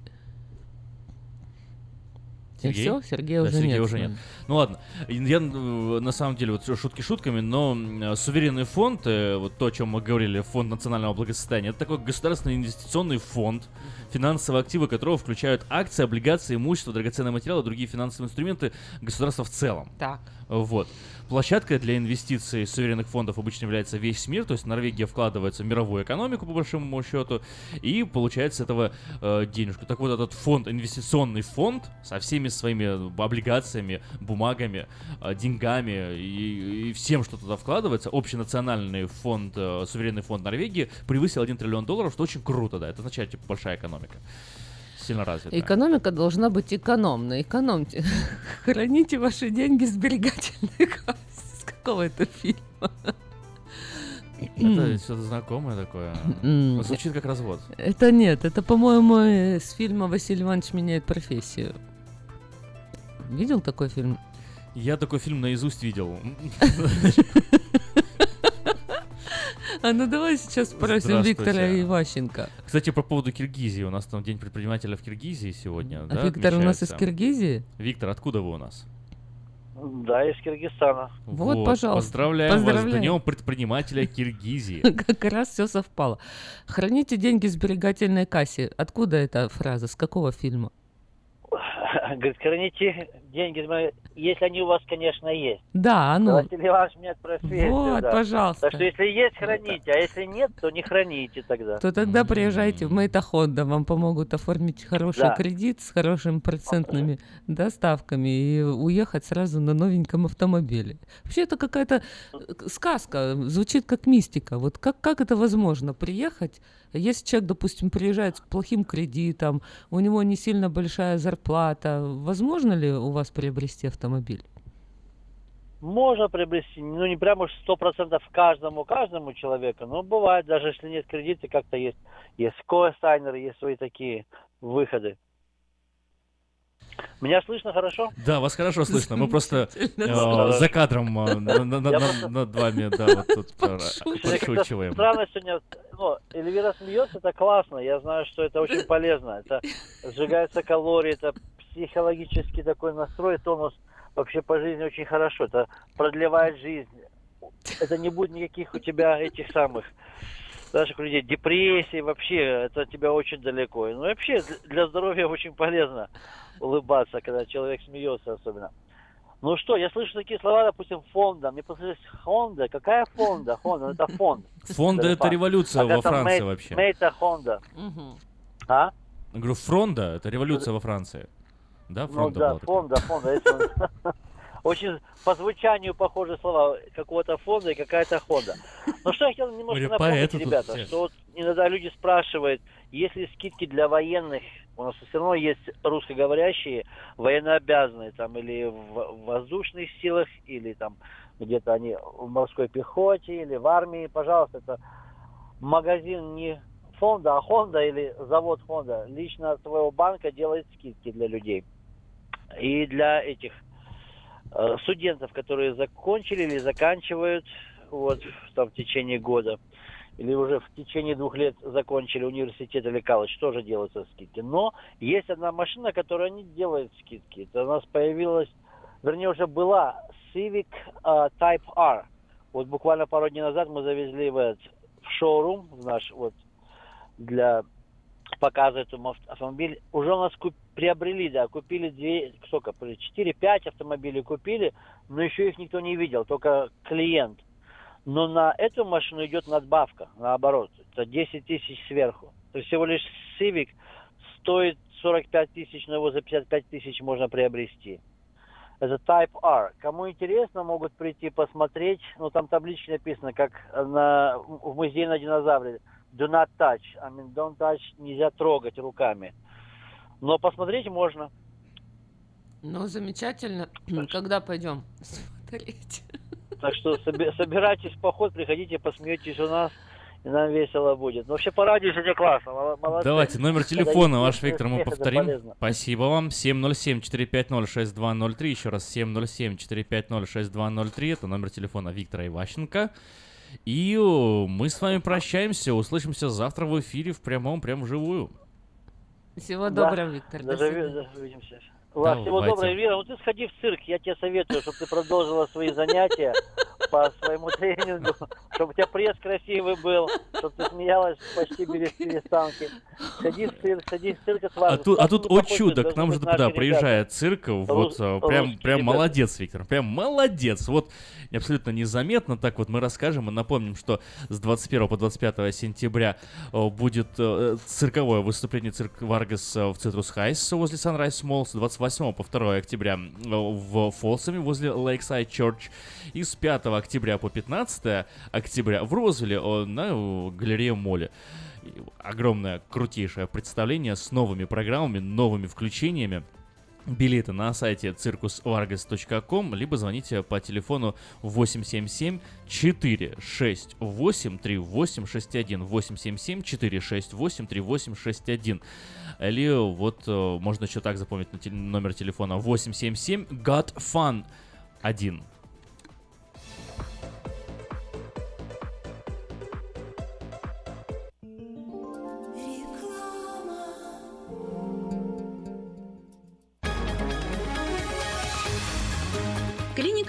И Сергей? все, Сергея Да, уже Сергея нет. уже нет. Ну ладно, я на самом деле, вот шутки шутками, но суверенный фонд, э, вот то, о чем мы говорили, фонд национального благосостояния, это такой государственный инвестиционный фонд, финансовые активы которого включают акции, облигации, имущество, драгоценные материалы, другие финансовые инструменты государства в целом. Так. Вот. Площадкой для инвестиций суверенных фондов обычно является весь мир, то есть Норвегия вкладывается в мировую экономику, по большому счету, и получает с этого э, денежку. Так вот, этот фонд, инвестиционный фонд со всеми своими облигациями, бумагами, э, деньгами и, и всем, что туда вкладывается, общенациональный фонд, э, суверенный фонд Норвегии превысил 1 триллион долларов, что очень круто, да, это означает, типа, большая экономика. Сильно развитая. Экономика должна быть экономной. Экономьте. *laughs* Храните ваши деньги в сберегательной кассе. *laughs* С какого это фильма? Это что-то знакомое такое. Звучит как развод. Это нет, это, по-моему, э, с фильма Василий Иванович меняет профессию. Видел такой фильм? Я такой фильм наизусть видел. *laughs* А ну давай сейчас спросим. Виктора Иващенко. Кстати, по поводу Киргизии. У нас там День предпринимателя в Киргизии сегодня. А да, Виктор у нас из? Киргизии? Виктор, откуда вы у нас? Да, из Киргизстана. Вот, пожалуйста. Поздравляем, вас с Поздравляем. Днем предпринимателя Киргизии. *laughs* Как раз все совпало. Храните деньги в сберегательной кассе. Откуда эта фраза? С какого фильма? Говорит, храните деньги, если они у вас, конечно, есть. Да, ну. Василий Иванович меняет профессию. Вот, да. пожалуйста. Так что если есть, храните, а если нет, то не храните тогда. То тогда приезжайте в Мейтахонда, вам помогут оформить хороший Да. кредит с хорошими процентными доставками и уехать сразу на новеньком автомобиле. Вообще это какая-то э, сказка, звучит как мистика. Вот как, как это возможно? Приехать, если человек, допустим, приезжает с плохим кредитом, у него не сильно большая зарплата, возможно ли у вас приобрести автомобиль? Можно приобрести, ну не прямо уж сто процентов каждому, каждому человеку, но бывает, даже если нет кредита, как-то есть, есть коэсайнеры, есть свои такие выходы. Меня слышно хорошо? Да, вас хорошо слышно. Мы просто э, за кадром э, над вами, да, вот тут э, подшучиваем. Странно сегодня, ну, Эльвира смеется, это классно, я знаю, что это очень полезно, это сжигаются калории, это психологический такой настрой, тонус. Вообще по жизни очень хорошо, это продлевает жизнь, это не будет никаких у тебя этих самых наших людей депрессий, вообще это от тебя очень далеко. Ну вообще для здоровья очень полезно улыбаться, когда человек смеется особенно. Ну что, я слышу такие слова, допустим, фонда. Мне послышалось Хонда. Какая фонда? Хонда, ну это фонд. Фонда это революция А во Франции вообще. Мейта Хонда. А? Я говорю, фронда это революция во Франции. Да, Ну фронда да, была такая? фонда, фонда. *laughs* Очень по звучанию похожие слова. Какого-то фонда и какая-то Хонда. Ну что я хотел немножко напомнить, поэты тут ребята, все. что вот иногда люди спрашивают, есть ли скидки для военных, у нас все равно есть русскоговорящие, военнообязанные, там, или в воздушных силах, или там где-то они в морской пехоте, или в армии, пожалуйста, это магазин не фонда, а Хонда или завод Хонда лично от своего банка делает скидки для людей. И для этих э, студентов, которые закончили или заканчивают вот там в течение года, или уже в течение двух лет закончили университет или колледж, тоже делаются скидки. Но есть одна машина, которая не делает скидки. Это у нас появилась вернее, уже была Civic э, Type R. Вот буквально пару дней назад мы завезли в, этот, в шоурум, в наш вот для показа этому авт- автомобиль. Уже у нас куп- приобрели, да, купили две, сколько, 4-5 автомобилей купили, но еще их никто не видел, только клиент. Но на эту машину идет надбавка, наоборот, это 10 тысяч сверху. То есть всего лишь Civic стоит 45 тысяч, но его за 55 тысяч можно приобрести. Это Type R. Кому интересно, могут прийти посмотреть. Ну, там таблички написано, как на, в музее на динозавре. Do not touch. I mean, don't touch. Нельзя трогать руками. Но посмотреть можно. Ну, замечательно. Когда пойдем смотреть? *laughs* Так что соби- собирайтесь в поход, приходите, посмеетесь у нас, и нам весело будет. Но вообще по радио сегодня классно. мол- Молодцы. Давайте номер телефона ваш, Виктор, мы повторим. Спасибо вам. 707-450-6203. Еще раз 707-450-6203. Это номер телефона Виктора Иващенко. И о, мы с вами прощаемся. Услышимся завтра в эфире в прямом, прям вживую. Всего Да. доброго, Виктор. До Даже свидания. ви- увидимся. Ладно, всего доброго, Эльвира. Ну ты сходи в цирк, я тебе советую, чтобы ты продолжила свои занятия по своему тренингу, чтобы у тебя пресс красивый был, чтобы ты смеялась почти без перестанки. Сходи в цирк, сходи в цирк А сварку. тут, а тут, о чудо, к нам же наши да, ребята. приезжает цирк, вот, э, прям, прям молодец, Виктор, прям молодец, вот абсолютно незаметно, так вот мы расскажем и напомним, что с 21 по 25 сентября э, будет э, цирковое выступление цирк Варгас в Citrus Heights возле Sunrise Mall, с 28 по 2 октября э, в Фолсами возле Lakeside Church, и с 5 октября по 15 октября в Розвилле на Galleria Mall е и огромное, крутейшее представление с новыми программами, новыми включениями. Билеты на сайте circusvargas.com, либо звоните по телефону 877 468 3861 877 468 3861 или вот э, можно еще так запомнить номер телефона 877 got fun 1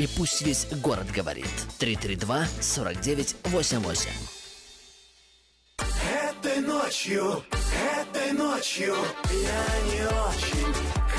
И пусть весь город говорит. 332 49 88. Этой ночью, этой ночью я не очень.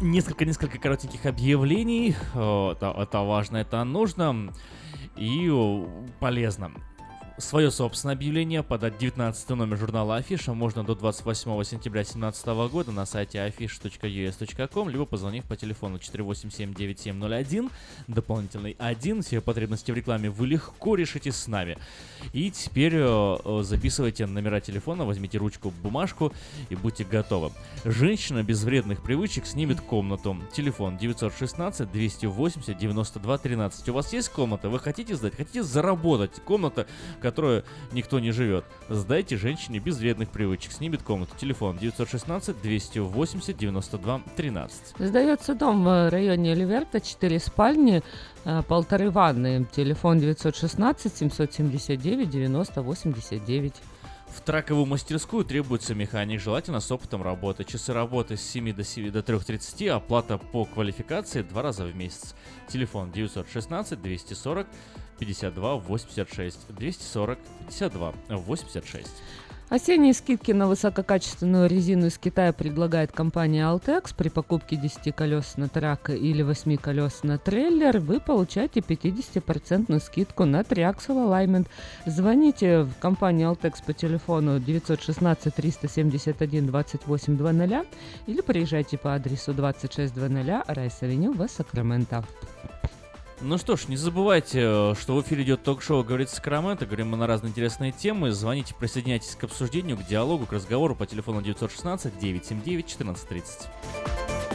Несколько-несколько коротеньких объявлений. О, Это, это важно, это нужно и полезно. Свое собственное объявление подать 19 номер журнала Афиша можно до 28 сентября 2017 года на сайте afisha.us.com, либо позвонив по телефону 487-9701, дополнительный 1. Все потребности в рекламе вы легко решите с нами. И теперь э, записывайте номера телефона, возьмите ручку, бумажку и будьте готовы. Женщина без вредных привычек снимет комнату. Телефон 916 280 92 13. У вас есть комната? Вы хотите сдать? Хотите заработать? Комната, в которой никто не живет. Сдайте женщине без вредных привычек. Снимет комнату. Телефон 916 280 92 13. Сдается дом в районе Ливерта, 4 спальни, э, полторы ванны. Телефон 916 779 90 89. В траковую мастерскую требуется механик, желательно с опытом работы. Часы работы с 7 до, 7 до 3.30, оплата по квалификации два раза в месяц. Телефон 916 240 52 86 240 52 86. Осенние скидки на высококачественную резину из Китая предлагает компания Altex. При покупке 10 колес на трак или 8 колес на трейлер вы получаете 50% скидку на триаксел алаймент. Звоните в компанию Altex по телефону 916 371 2800 или приезжайте по адресу 2600 Райс-Авеню в Сакраменто. Ну что ж, не забывайте, э, что в эфире идет ток-шоу «Говорит Сакраменто». Говорим мы на разные интересные темы. Звоните, присоединяйтесь к обсуждению, к диалогу, к разговору по телефону 916 979 1430.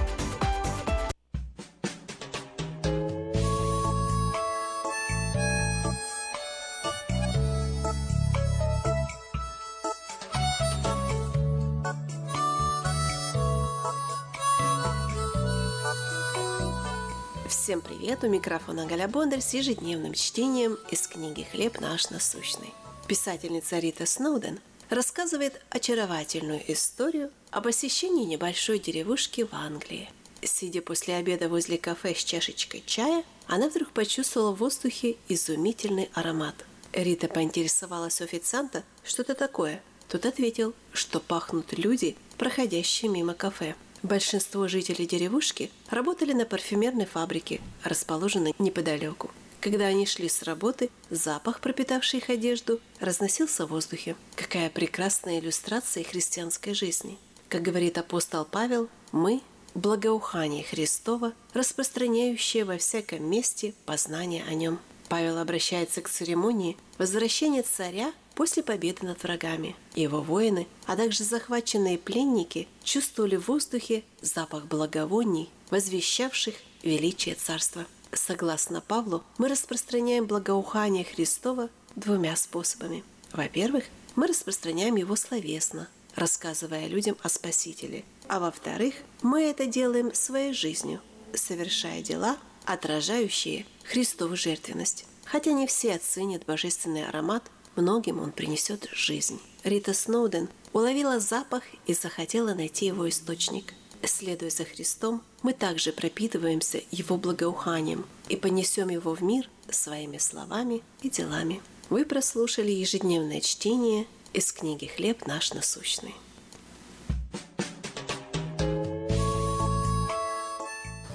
Всем привет! У микрофона Галя Бондарь с ежедневным чтением из книги «Хлеб наш насущный». Писательница Рита Сноуден рассказывает очаровательную историю о посещении небольшой деревушки в Англии. Сидя после обеда возле кафе с чашечкой чая, она вдруг почувствовала в воздухе изумительный аромат. Рита поинтересовалась у официанта, что это такое. Тот ответил, что пахнут люди, проходящие мимо кафе. Большинство жителей деревушки работали на парфюмерной фабрике, расположенной неподалеку. Когда они шли с работы, запах, пропитавший их одежду, разносился в воздухе. Какая прекрасная иллюстрация христианской жизни. Как говорит апостол Павел, мы – благоухание Христова, распространяющее во всяком месте познание о нем. Павел обращается к церемонии возвращения царя после победы над врагами. Его воины, а также захваченные пленники чувствовали в воздухе запах благовоний, возвещавших величие царства. Согласно Павлу, мы распространяем благоухание Христова двумя способами. Во-первых, мы распространяем его словесно, рассказывая людям о Спасителе. А во-вторых, мы это делаем своей жизнью, совершая дела, отражающие Христову жертвенность. Хотя не все оценят божественный аромат, многим он принесет жизнь. Рита Сноуден уловила запах и захотела найти его источник. Следуя за Христом, мы также пропитываемся Его благоуханием и понесем его в мир своими словами и делами. Вы прослушали ежедневное чтение из книги «Хлеб наш насущный».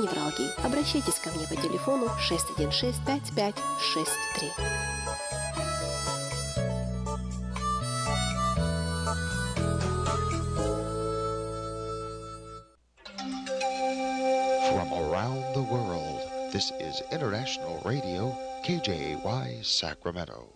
невралгии. Обращайтесь ко мне по телефону 616 5563. From around the world, this is International Radio, KJY Sacramento.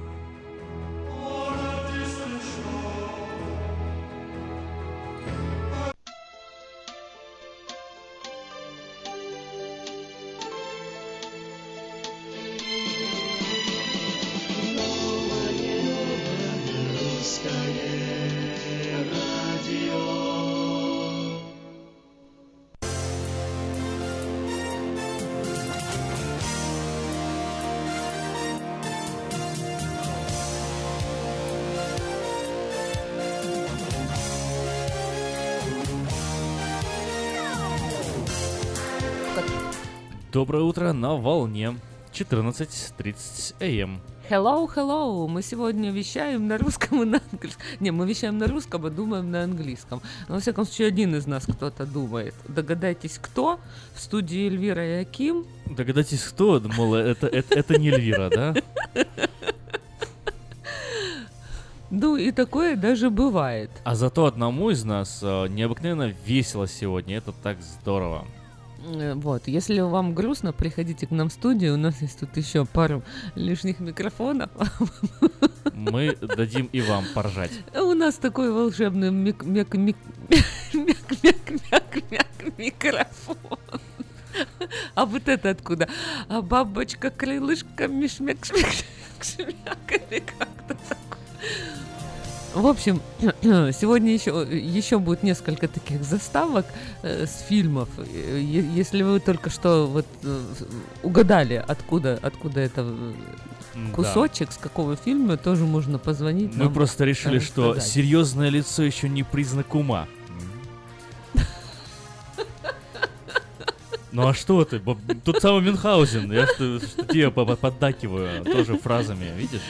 Доброе утро на волне 14.30 АМ. Hello, hello! Мы сегодня вещаем на русском и на английском. Не, мы вещаем на русском, а думаем на английском. Но, во всяком случае, один из нас кто-то думает. Догадайтесь, кто? В студии Эльвира и Аким. Догадайтесь, кто? Мол, это, это, это не Эльвира, да? Ну и такое даже бывает. А зато одному из нас э, необыкновенно весело сегодня. Это так здорово. Э, Вот, если вам грустно, приходите к нам в студию, у нас есть тут еще пару лишних микрофонов. Мы дадим и вам поржать. У нас такой волшебный мик мик мик мик мик мик мик микрофон. А вот это откуда? А бабочка крылышками шмяк шмяк шмяк или как-то такое. В общем, *clears throat* сегодня еще, еще будет несколько таких заставок э, с фильмов. Э, Если вы только что вот э, угадали, откуда, откуда это э, кусочек, с какого фильма, тоже можно позвонить. Мы нам, просто решили, что рассказать. серьезное лицо еще не признак ума. *laughs* Ну а что ты? Тут самый Мюнхгаузен. Я что, что тебе по- по- поддакиваю тоже фразами, видишь?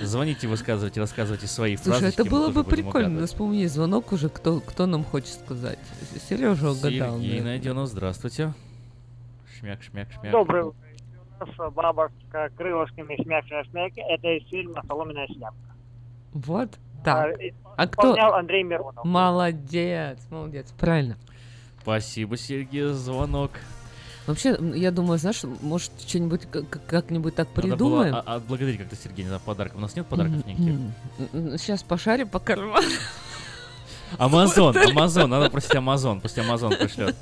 Звоните, высказывайте, рассказывайте свои Слушай, фразы. это было бы прикольно. Есть звонок уже, кто, кто нам хочет сказать. Сережа угадал. Сергей. Найденов, здравствуйте. Шмяк, шмяк, шмяк. Доброе утро. У нас бабушка крылышками шмяк шмяк шмяк. Это из фильма «Соломенная шляпка». Вот так. А, А кто? Андрей Миронов. Молодец, молодец, правильно. Спасибо, Сергей, за звонок. Вообще, я думаю, знаешь, может, что-нибудь как- как- как-нибудь так Надо было придумаем. отблагодарить как-то Сергея за подарок. У нас нет подарков никаких. Сейчас пошарим по карману. Амазон. Амазон, надо просить Амазон, пусть Амазон пришлет.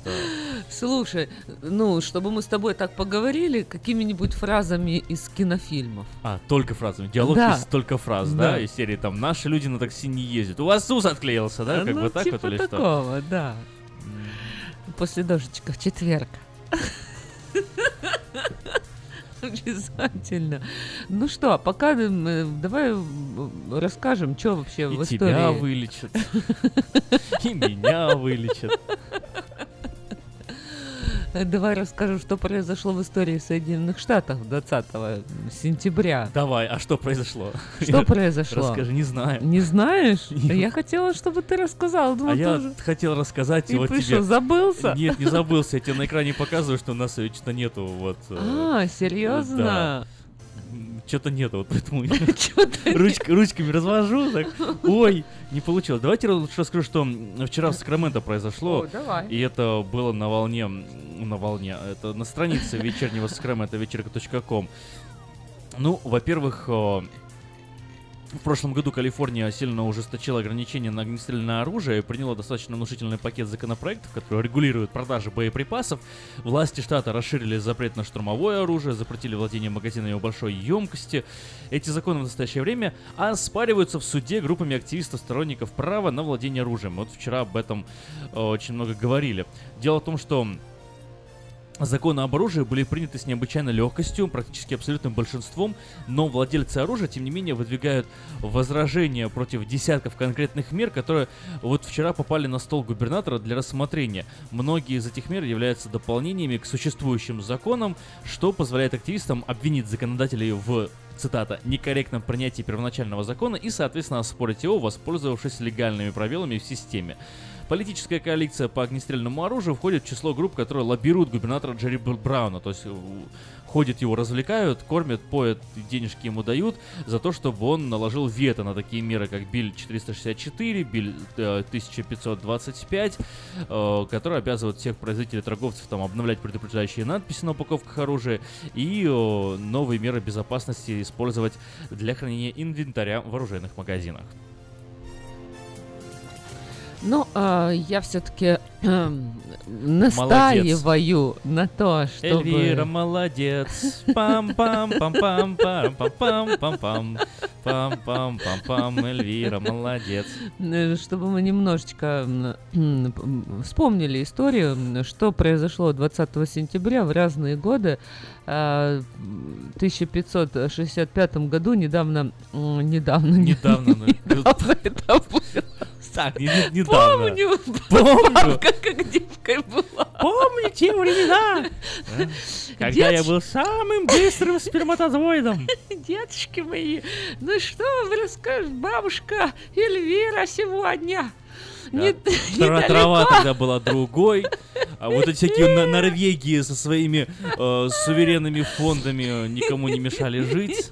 Слушай, ну, чтобы мы с тобой так поговорили какими-нибудь фразами из кинофильмов. А, только фразами. Диалог Да. из только фраз, да? Да. Из серии там «Наши люди на такси не ездят». У вас ус отклеился, да? Как ну, бы так типа вот или что? такого, да. После дождичка в четверг. *laughs* Обязательно. Ну что, пока э, давай э, расскажем, что вообще в И истории. тебя вылечат. *laughs* И меня вылечат. Э, Давай расскажем, что произошло в истории Соединенных Штатов 20 сентября. Давай, а что произошло? Что произошло? Расскажи, не знаю. Не знаешь? *laughs* Я хотела, чтобы ты рассказал. А я хотел рассказать ты тебе. что, забылся? Нет, не забылся. Я тебе на экране показываю, что у нас что-то нету. Вот. э, А, серьезно? Что-то нету, вот поэтому *laughs* ручками развожу, так, *laughs* ой, не получилось. Давайте я лучше расскажу, что вчера в Сакраменто произошло. И это было на волне, на волне, это на странице вечернего Сакрамента, вечерка.ком. Ну, во-первых, э, в прошлом году Калифорния сильно ужесточила ограничения на огнестрельное оружие и приняла достаточно внушительный пакет законопроектов, которые регулируют продажи боеприпасов. Власти штата расширили запрет на штурмовое оружие, запретили владение магазинами большой емкости. Эти законы в настоящее время оспариваются в суде группами активистов-сторонников права на владение оружием. Вот вчера об этом э, очень много говорили. Дело в том, что Законы об оружии были приняты с необычайной легкостью, практически абсолютным большинством, но владельцы оружия, тем не менее, выдвигают возражения против десятков конкретных мер, которые вот вчера попали на стол губернатора для рассмотрения. Многие из этих мер являются дополнениями к существующим законам, что позволяет активистам обвинить законодателей в цитата, некорректном принятии первоначального закона и, соответственно, оспорить его, воспользовавшись легальными пробелами в системе. Политическая коалиция по огнестрельному оружию входит в число групп, которые лоббируют губернатора Джерри Бр- Брауна. То есть э, ходят его, развлекают, кормят, поят, денежки ему дают за то, чтобы он наложил вето на такие меры, как Биль 464, Биль э, 1525, э, которые обязывают всех производителей торговцев там обновлять предупреждающие надписи на упаковках оружия и э, новые меры безопасности использовать для хранения инвентаря в оружейных магазинах. Но э, я все-таки э, эм, настаиваю молодец. на то, что. Эльвира, молодец. Пам-пам-пам-пам-пам-пам-пам-пам. Пам-пам-пам-пам, Эльвира, молодец. Э, чтобы мы немножечко вспомнили историю, что произошло 20 сентября в разные годы. А, в 1565 году недавно... Недавно. Недавно. Ну, *laughs* недавно ну, это было. Так, не- не- недавно. Помню. Помню. Бабка как девкой была. Помню те времена, *laughs* когда я был самым быстрым сперматозоидом. *laughs* Деточки мои, ну что вы расскажете, бабушка Эльвира сегодня? Не- *laughs* Тра- Трава тогда была другой. А вот эти всякие Норвегии со своими э, суверенными фондами никому не мешали жить.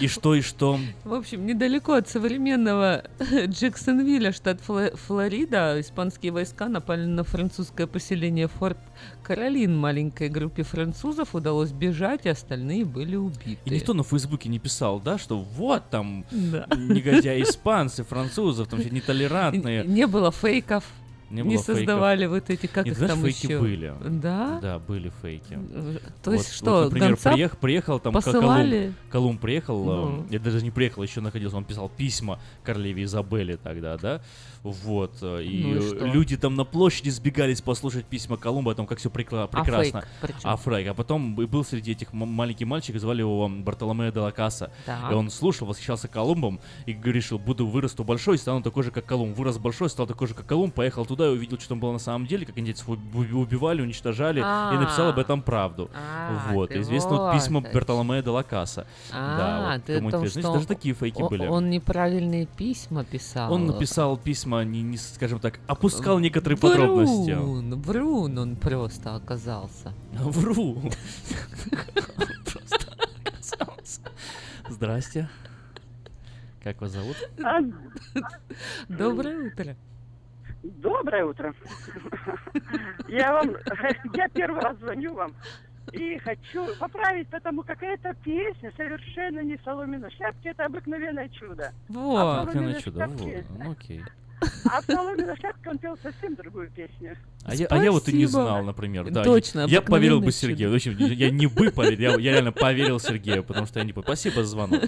И что, и что? В общем, недалеко от современного *laughs* Джексонвилля, штат Фло- Флорида, испанские войска напали на французское поселение Форт Каролин. Маленькой группе французов удалось бежать, и остальные были убиты. И никто на Фейсбуке не писал, да, что вот там Да. негодяи испанцы, французов, там все нетолерантные. Не было фейков. Не, не было фейков. создавали вот эти, как Нет, их знаешь, там фейки еще? были. Да? Да, были фейки. То Вот- есть вот, что, например, гонца приех- приехал там посылали? Колумб, Колумб приехал, Ну. э, я даже не приехал, еще находился, он писал письма королеве Изабелле тогда, да, вот, э, и, Ну и э, люди там на площади сбегались послушать письма Колумба, о том, как все прекрасно. А фейк? А фейк. А потом был среди этих маленький мальчик, звали его Бартоломео де ла Каса, Так. и он слушал, восхищался Колумбом и решил, буду вырасту большой, стану такой же, как Колумб. Вырос большой, стал такой же, как Колумб, поехал туда и увидел, что там было на самом деле, как индейцев уб- убивали, уничтожали, и написал об А. этом правду. А, вот, известно вот письма о Бертоломео де ла Каса. А, да, вот, ты том, что Даже такие фейки о- были. Он неправильные письма писал. Он написал письма, не, не, скажем так, опускал некоторые подробности. Врун, врун он просто оказался. *laughs* Вру. *laughs* Просто оказался. Здрасте. Как вас зовут? А, Доброе утро. Доброе утро. Я вам, я первый раз звоню вам и хочу поправить, потому как эта песня совершенно не соломенная шляпки, это обыкновенное чудо. Вот. А на чудо. шляпки- Вот, ну окей. А он пел совсем другую песню. А я, а я вот и не знал, например. Да, Точно, Я поверил бы Сергею. В общем, я не бы поверил, я, я реально поверил Сергею, потому что я не поверил. Спасибо за звонок.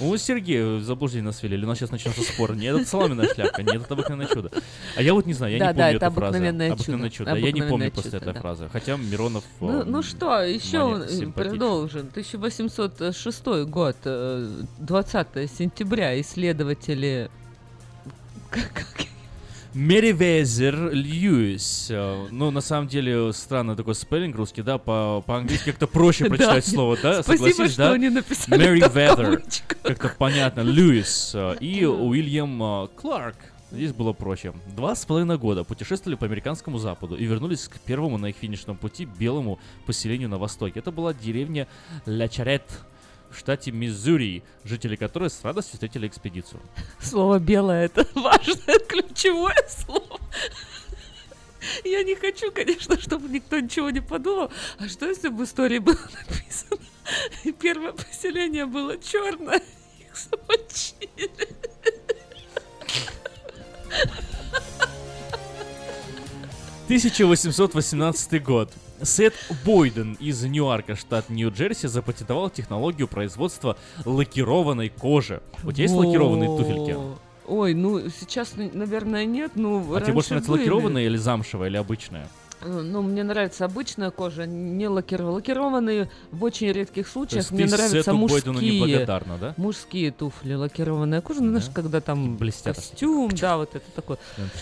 У Сергея в заблуждение нас ввели. Или у нас сейчас начнется спор. Нет, это соломенная шляпка, нет, это обыкновенное чудо. А я вот не знаю, я Да, не да, помню это эту фразу. обыкновенное Обыкновенное чудо. чудо. Я не помню Обыкновенное просто чудо, этой да. фразы. Хотя Миронов... Ну, э, ну что, еще продолжим. 1806 год, э, 20 сентября, исследователи... Меривезер Льюис. Э, Ну, на самом деле, странно такой спеллинг русский, да? По- По-английски как-то проще *laughs* прочитать слово, да? Спасибо, что да? они написали кавычках. Как-то понятно. Льюис. э, И Уильям э, Кларк. Здесь было проще. Два с половиной года путешествовали по американскому западу и вернулись к первому на их финишном пути белому поселению на востоке. Это была деревня Ля Чарет в штате Миссури, жители которой с радостью встретили экспедицию. *laughs* Слово белое это *laughs* важное ключевое слово. Я не хочу, конечно, чтобы никто ничего не подумал. А что если бы в истории было *laughs* написано? И первое поселение было черное, их замочили. 1818 год. Сет Бойден из Ньюарка, штат Нью-Джерси, запатентовал технологию производства лакированной кожи. У тебя есть лакированные туфельки? Ой, ну сейчас, наверное, нет. Ну, А тебе больше нравится были. лакированная или замшевая, или обычная? Э, Ну, мне нравится обычная кожа, не лакированная. Лакированные в очень редких случаях. Мне нравятся Сету мужские. да? Мужские туфли, лакированная кожа. Ну, знаешь, когда там Блестят. костюм, да, вот это такое.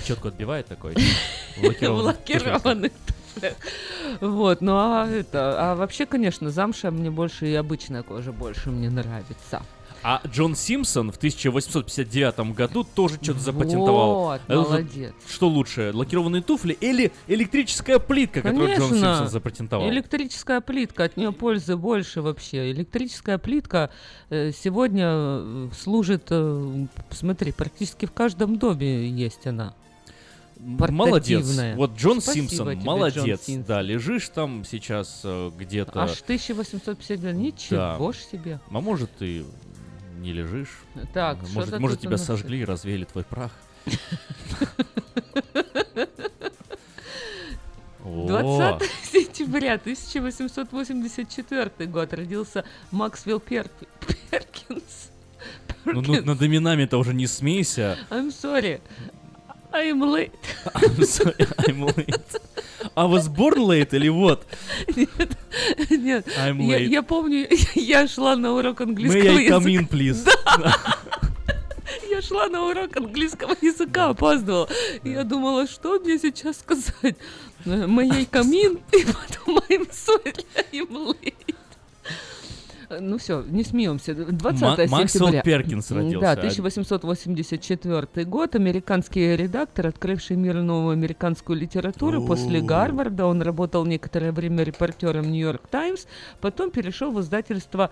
Четко отбивает такой. *laughs* Лакированных. Вот, ну а это, а вообще, конечно, замша мне больше и обычная кожа больше мне нравится. А Джон Симпсон в 1859 году тоже что-то запатентовал. Вот, вот молодец. Что лучше, лакированные туфли или электрическая плитка, которую Джон Конечно. Симпсон запатентовал? Электрическая плитка, от нее пользы больше вообще. Электрическая плитка э, сегодня э, служит, э, смотри, практически в каждом доме есть она. Молодец. Вот Джон Спасибо Симпсон, тебе, Джон молодец. Симпсон. Да, лежишь там сейчас э, где-то. Аж 1852, ничего ж себе. А может ты не лежишь? Так, может, может тебя нас- сожгли и развеяли твой прах. *laughs* О, 20 сентября 1884 год родился Максвелл Пер- Перкинс. Ну, ну, над именами-то уже не смейся. I'm sorry. I'm late. *laughs* I'm sorry, I'm late. I was born late или вот? Нет, нет. I'm Я, late. я помню, *laughs* я шла на урок английского May I языка. come in, please? *laughs* Да. Я шла на урок английского языка, опаздывала. Я думала, что мне сейчас сказать. Моей камин, и потом I'm sorry, I'm late. Ну все, не смеемся. 20 Ма- сентября. Максвелл Перкинс родился. Да, 1884 год. Американский редактор, открывший миру новую американскую литературу. После. Гарварда он работал некоторое время репортером Нью-Йорк Таймс, потом перешел в издательство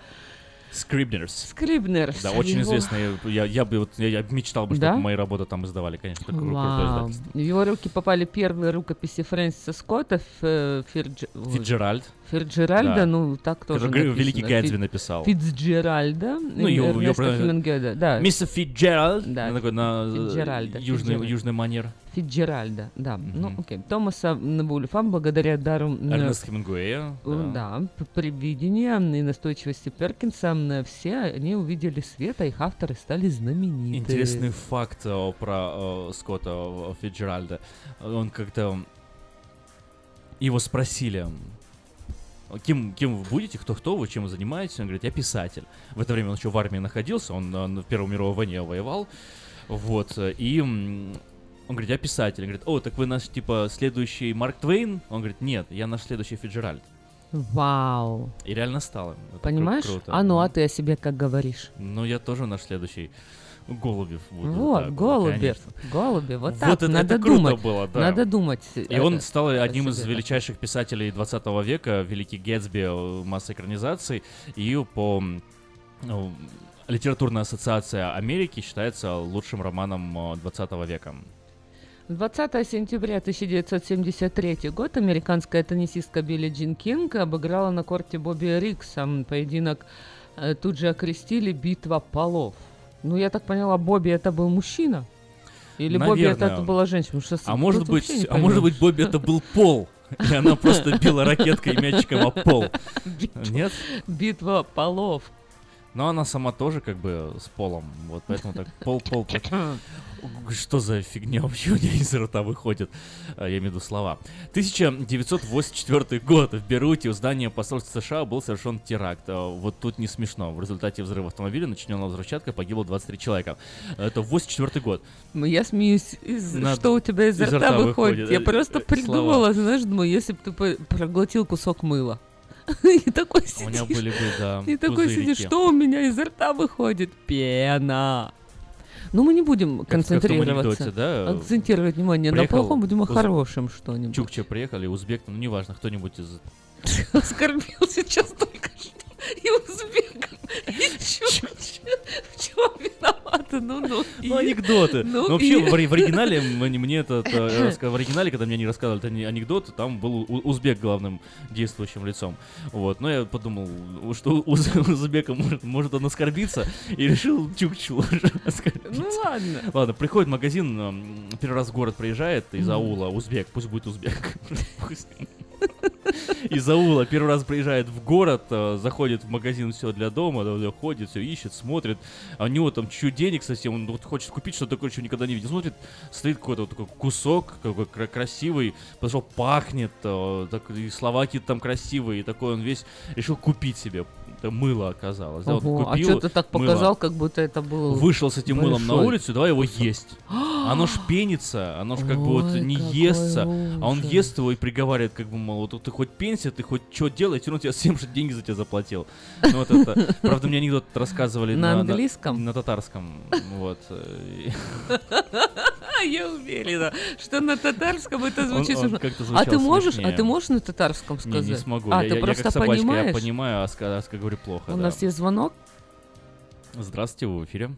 Scribners. Scribners. Да, очень Его- известно. Я, я бы вот я, я мечтал бы, чтобы Да? мои работы там издавали, конечно. Такое Вау. В его руки попали первые рукописи Фрэнсиса Скотта, Ф- Фитджеральда, Да. ну так тоже Который написано. Великий Гэтсби Фит- написал. Фитджеральда. Ну, её Эрнеста правильно- да. Мистер Фитджеральд. Да, на такой на э, Фитджеральда, южный, Фитджеральд. южный манер. Фиджеральда, да. Ну, окей. Томаса Вульфа благодаря дару... э, Эрнеста Хемингуэя. Да, п- предвидения и настойчивости Перкинса, все они увидели свет, а их авторы стали знамениты. Интересный факт э, про э, Скотта э, Фиджеральда. Он как-то... Его спросили, кем, кем вы будете, кто-кто вы, чем вы занимаетесь? Он говорит, я писатель. В это время он еще в армии находился, он э, в Первой мировой войне воевал. Вот, э, и он говорит, я писатель. Он говорит, о, так вы наш, типа, следующий Марк Твейн? Он говорит, нет, я наш следующий Фиджеральд. Вау. И реально стало. Это кру- Понимаешь? круто. А ну, а ты о себе как говоришь? Ну, я тоже наш следующий Голубев буду. Вот, так, Голубев. конечно. Голубев, вот Вот так, это, надо это круто думать. было, да. Надо думать. И он это, стал одним из величайших писателей 20 века, великий Гэтсби, э, масса экранизаций. И по ну, литературная ассоциация Америки считается лучшим романом э, 20 века. 20 сентября 1973 год американская теннисистка Билли Джин Кинг обыграла на корте Бобби Рикса. Поединок э, тут же окрестили «Битва полов». Ну, я так поняла, Бобби это был мужчина? Или Бобби это, Наверное. была женщина? Что А может быть, а может быть, Бобби это был пол, и она *laughs* просто била ракеткой и мячиком об пол. Нет? Битва полов. Но она сама тоже как бы с полом, вот поэтому так пол-пол. *laughs* Что за фигня вообще у меня из рта выходит? А, Я имею в виду слова. 1984 год. В Беруте у здания посольства США был совершен теракт. А, Вот тут не смешно. В результате взрыва автомобиля, начиненного взрывчаткой, погибло 23 человека. Это 84 год. Ну, Я смеюсь, из- Над- что у тебя из, из рта, рта выходит. выходит. Я Э, просто э, придумала, знаешь, думаю, если бы ты проглотил кусок мыла. *laughs* И такой У меня сидишь. были бы, да, И такой сидишь, что у меня из рта выходит? Пена. Ну, мы не будем Как- как концентрироваться. анекдоте, да? Акцентировать внимание на Приехал плохом, будем о хорошем что-нибудь. Чукче приехали, узбек, ну неважно, кто-нибудь из... *laughs* Оскорбил сейчас только что. И узбеков, чем виновата? Ну, ну. Ну, анекдоты. Ну, Ну, вообще, в, ори- в оригинале мне, этот э, *clears throat* в оригинале, когда мне не рассказывали анекдот, там был узбек главным действующим лицом. Вот. Но я подумал, что уз- узбека может, он оскорбиться, и решил чукчу. Ну, ладно. Ладно, приходит магазин, первый раз в город приезжает из аула, узбек, пусть будет узбек. *laughs* Пусть. Из аула первый раз приезжает в город, э, заходит в магазин все для дома, ходит, все ищет, смотрит, а у него там чуть денег совсем, он вот хочет купить что-то такое, что никогда не видел, смотрит, стоит какой-то вот такой кусок, какой кра- красивый, подошел, пахнет, э, так, и слова какие-то там красивые, и такой он весь решил купить себе. Это мыло оказалось. да, Ого, а что ты так мыло. показал, как будто это был Вышел с этим мылом на большой улицу, давай его есть. Оно ж пенится, оно ж как бы вот Ой, не естся, а он ужас. ест его и приговаривает, как бы, мол, вот ты хоть пенсия, ты хоть что делай, все равно тебе всем же деньги за тебя заплатил. Ну вот это, правда, мне анекдот рассказывали На на, английском? на, татарском, вот. *laughs* *laughs* Я уверена, что на татарском это Он- звучит он смешно. как-то А ты можешь, а смешнее. ты можешь на татарском Не, сказать? не смогу. А, я, ты я- я просто как собачка, понимаешь? я понимаю, а ска- а ска- говорю плохо. У да. нас есть звонок. Здравствуйте, вы в эфире.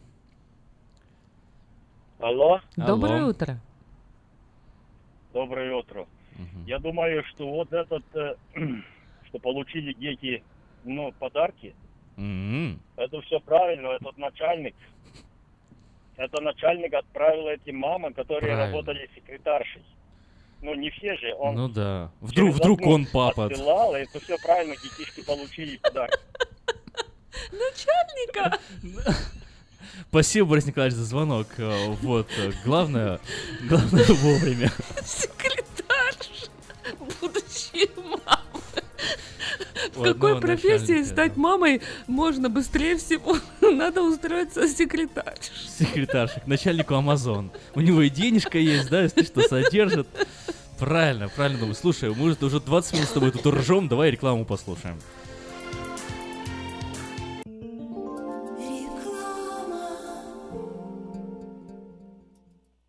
Алло. Доброе Алло. утро. Доброе утро. Я думаю, что вот этот, э, *clears throat* что получили дети, ну, подарки, М-м. это все правильно, этот начальник, это начальник отправил этим мамам, которые Правильно. работали секретаршей. Ну, не все же, он Ну да. Вдруг, вдруг он папа. отсылал, и это все правильно, детишки получили подарки. *laughs* Начальника. *laughs* Спасибо, Борис Николаевич, за звонок. Э, Вот, э, главное, главное *laughs* вовремя. Секретарь. Будущие мамы. В какой профессии стать мамой можно быстрее всего? *laughs* Надо устроиться секретарь. Секретарша, к начальнику Амазон. У него и денежка есть, да, если что, содержит. Правильно, правильно. Слушай, мы уже 20 минут с тобой тут ржем, давай рекламу послушаем.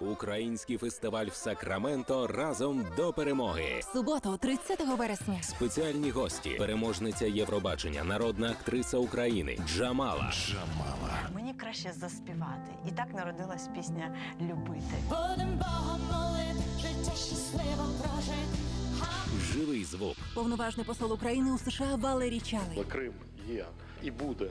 Український фестиваль в Сакраменто разом до перемоги. Суботу, 30 вересня. Спеціальні гості, переможниця Євробачення, народна актриса України Джамала. Джамала. Мені краще заспівати. І так народилась пісня Любити. Будем Богом молити, життя щасливо прожити. Живий звук. Повноважний посол України у США Валерій Чалий. Крим є і буде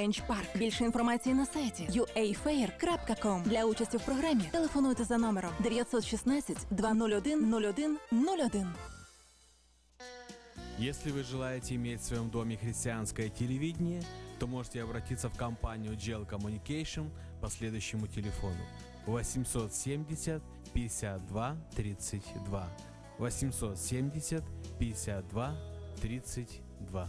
Рейндж Парк. Більше інформації на сайті uafair.com. Для участі в програмі телефонуйте за номером 916 201 01 01. Если вы желаете иметь в своем доме христианское телевидение, то можете обратиться в компанию Gel Communication по следующему телефону 870 52 32 870 52 32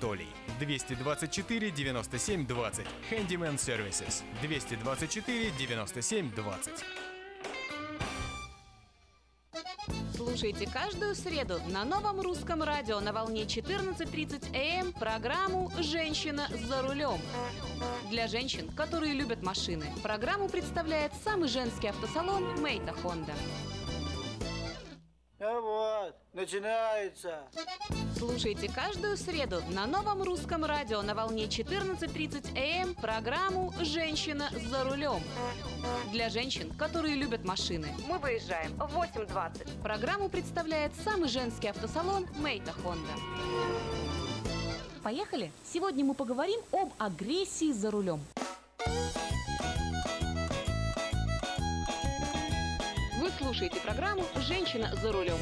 224 97 20. Handyman Services. 224 97 20. Слушайте каждую среду на новом русском радио на волне 14.30 АМ программу «Женщина за рулем». Для женщин, которые любят машины, программу представляет самый женский автосалон «Мейта Хонда». А вот, начинается. Слушайте каждую среду на новом русском радио на волне 14.30 АМ программу «Женщина за рулем». Для женщин, которые любят машины. Мы выезжаем в 8.20. Программу представляет самый женский автосалон «Мейта Хонда». Поехали! Сегодня мы поговорим об агрессии за рулем. Вы слушаете программу «Женщина за рулем».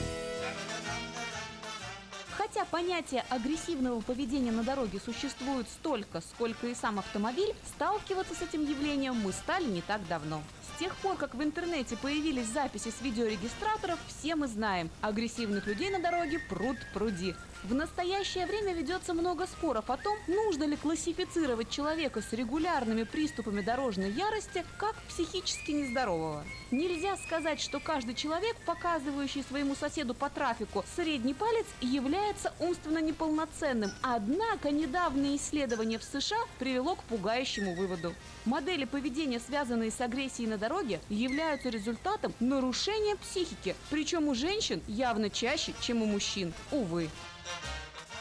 Хотя понятие агрессивного поведения на дороге существует столько, сколько и сам автомобиль, сталкиваться с этим явлением мы стали не так давно. С тех пор, как в интернете появились записи с видеорегистраторов, все мы знаем, агрессивных людей на дороге пруд пруди. В настоящее время ведется много споров о том, нужно ли классифицировать человека с регулярными приступами дорожной ярости как психически нездорового. Нельзя сказать, что каждый человек, показывающий своему соседу по трафику средний палец, является умственно неполноценным. Однако недавнее исследование в США привело к пугающему выводу. Модели поведения, связанные с агрессией на дороге, являются результатом нарушения психики, причем у женщин явно чаще, чем у мужчин. Увы.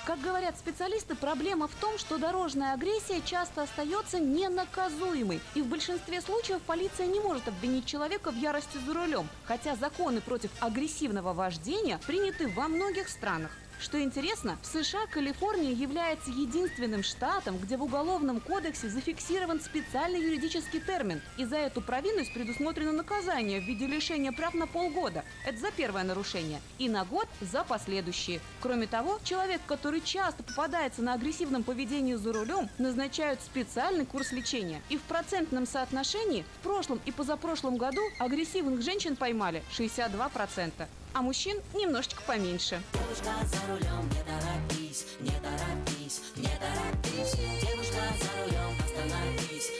Как говорят специалисты, проблема в том, что дорожная агрессия часто остается ненаказуемой. И в большинстве случаев полиция не может обвинить человека в ярости за рулем. Хотя законы против агрессивного вождения приняты во многих странах. Что интересно, в США Калифорния является единственным штатом, где в Уголовном кодексе зафиксирован специальный юридический термин, и за эту провинность предусмотрено наказание в виде лишения прав на полгода. Это за первое нарушение. И на год за последующие. Кроме того, человек, который часто попадается на агрессивном поведении за рулем, назначают специальный курс лечения. И в процентном соотношении в прошлом и позапрошлом году агрессивных женщин поймали 62%, а мужчин немножечко поменьше. Девушка за рулем, не торопись, не торопись, не торопись. Девушка за рулем, остановись,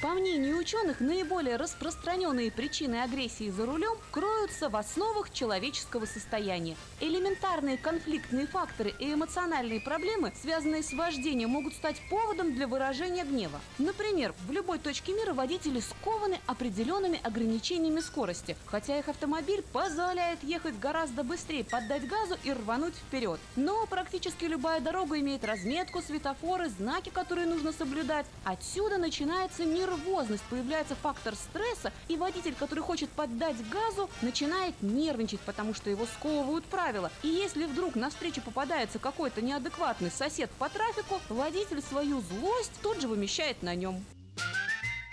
По мнению ученых, наиболее распространенные причины агрессии за рулем кроются в основах человеческого состояния. Элементарные конфликтные факторы и эмоциональные проблемы, связанные с вождением, могут стать поводом для выражения гнева. Например, в любой точке мира водители скованы определенными ограничениями скорости, хотя их автомобиль позволяет ехать гораздо быстрее, поддать газу и рвануть вперед. Но практически любая дорога имеет разметку, светофоры, знаки, которые нужно соблюдать. Отсюда начинается нервозность, появляется фактор стресса, и водитель, который хочет поддать газу, начинает нервничать, потому что его сковывают правила. И если вдруг навстречу попадается какой-то неадекватный сосед по трафику, водитель свою злость тут же вымещает на нем.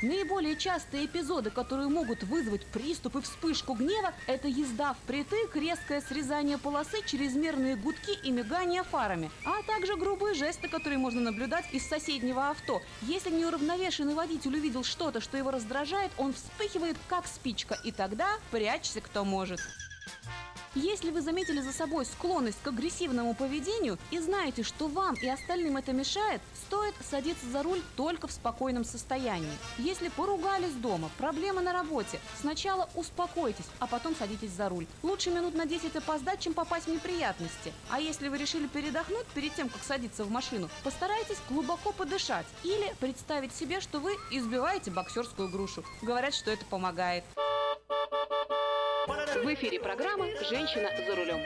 Наиболее частые эпизоды, которые могут вызвать приступ и вспышку гнева, это езда впритык, резкое срезание полосы, чрезмерные гудки и мигание фарами, а также грубые жесты, которые можно наблюдать из соседнего авто. Если неуравновешенный водитель увидел что-то, что его раздражает, он вспыхивает как спичка, и тогда прячься кто может. Если вы заметили за собой склонность к агрессивному поведению и знаете, что вам и остальным это мешает, стоит садиться за руль только в спокойном состоянии. Если поругались дома, проблемы на работе, сначала успокойтесь, а потом садитесь за руль. Лучше минут на 10 опоздать, чем попасть в неприятности. А если вы решили передохнуть перед тем, как садиться в машину, постарайтесь глубоко подышать или представить себе, что вы избиваете боксерскую грушу. Говорят, что это помогает. В эфире программа «Женщина за рулем».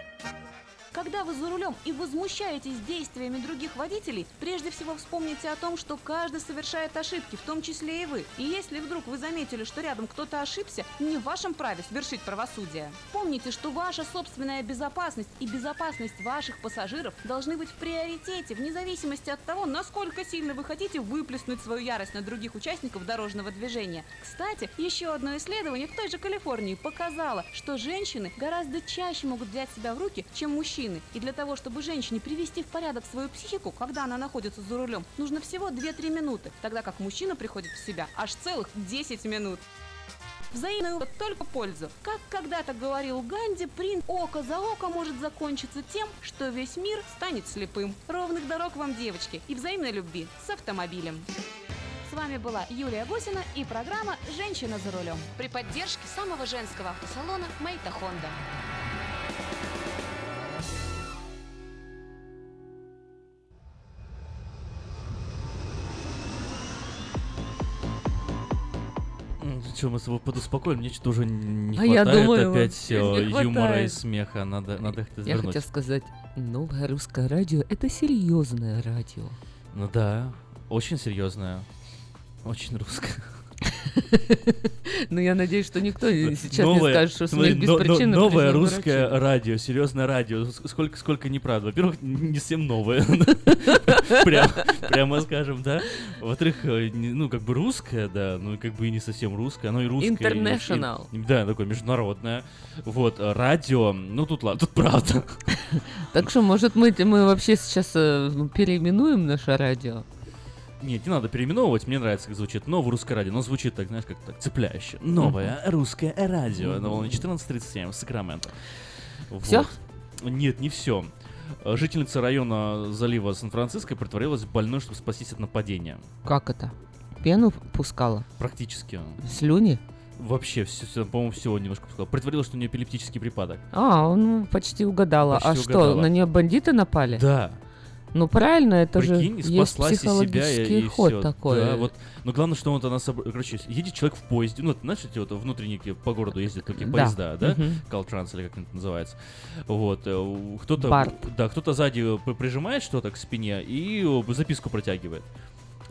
Когда вы за рулем и возмущаетесь действиями других водителей, прежде всего вспомните о том, что каждый совершает ошибки, в том числе и вы. И если вдруг вы заметили, что рядом кто-то ошибся, не в вашем праве свершить правосудие. Помните, что ваша собственная безопасность и безопасность ваших пассажиров должны быть в приоритете, вне зависимости от того, насколько сильно вы хотите выплеснуть свою ярость на других участников дорожного движения. Кстати, еще одно исследование в той же Калифорнии показало, что женщины гораздо чаще могут взять себя в руки, чем мужчины. И для того, чтобы женщине привести в порядок свою психику, когда она находится за рулем, нужно всего 2-3 минуты, тогда как мужчина приходит в себя аж целых 10 минут. Взаимную только пользу. Как когда-то говорил Ганди, принт око за око может закончиться тем, что весь мир станет слепым. Ровных дорог вам, девочки, и взаимной любви с автомобилем. С вами была Юлия Гусина и программа «Женщина за рулем» при поддержке самого женского автосалона «Мейта Хонда». Что, мы с тобой подуспокоим? Мне что-то уже не А я хватает думаю, опять э, юмора и смеха. Надо, надо их Я хотела сказать, новое русское радио – это серьезное радио. Ну да, очень серьезная. Очень русская. *laughs* Ну, я надеюсь, что никто сейчас не скажет, что смех без причины. Новое русское радио, серьезное радио. Сколько, сколько неправда. Во-первых, не всем новое. *laughs* Прям- Прямо скажем, да. Во-вторых, э, ну, как бы русское, да, ну, как бы и не совсем русское. Оно и русское. International. Да, такое международное. Вот, э, радио, ну, тут ладно, тут правда. *laughs* Так что, может, мы, мы вообще сейчас э, переименуем наше радио? Нет, не надо переименовывать, мне нравится, как звучит новое русское радио. Но звучит так, знаешь, как так цепляюще. Новое русское радио на волне 14.37 в Сакраменто. Вот. Нет, не все. Жительница района залива Сан-Франциско притворилась больной, чтобы спастись от нападения. Как это? Пену пускала? Практически. Слюни? Вообще, все, по-моему, всего немножко пускала. Притворилась, что у нее эпилептический припадок. А, ну, почти угадала. а Почти что, угадала. на нее бандиты напали? Да. Ну правильно, это Прикинь, же есть и себя, и, психологический и ход всё. такой. Да, вот. Но главное, что вот она собр... Короче, едет человек в поезде. Ну, знаешь, эти вот внутренние какие по городу ездят такие Да. поезда, да? Мгм. Калтранс или как это называется. Вот. э, Кто-то... Барт. Да, кто-то сзади при- прижимает что-то к спине и э, записку протягивает.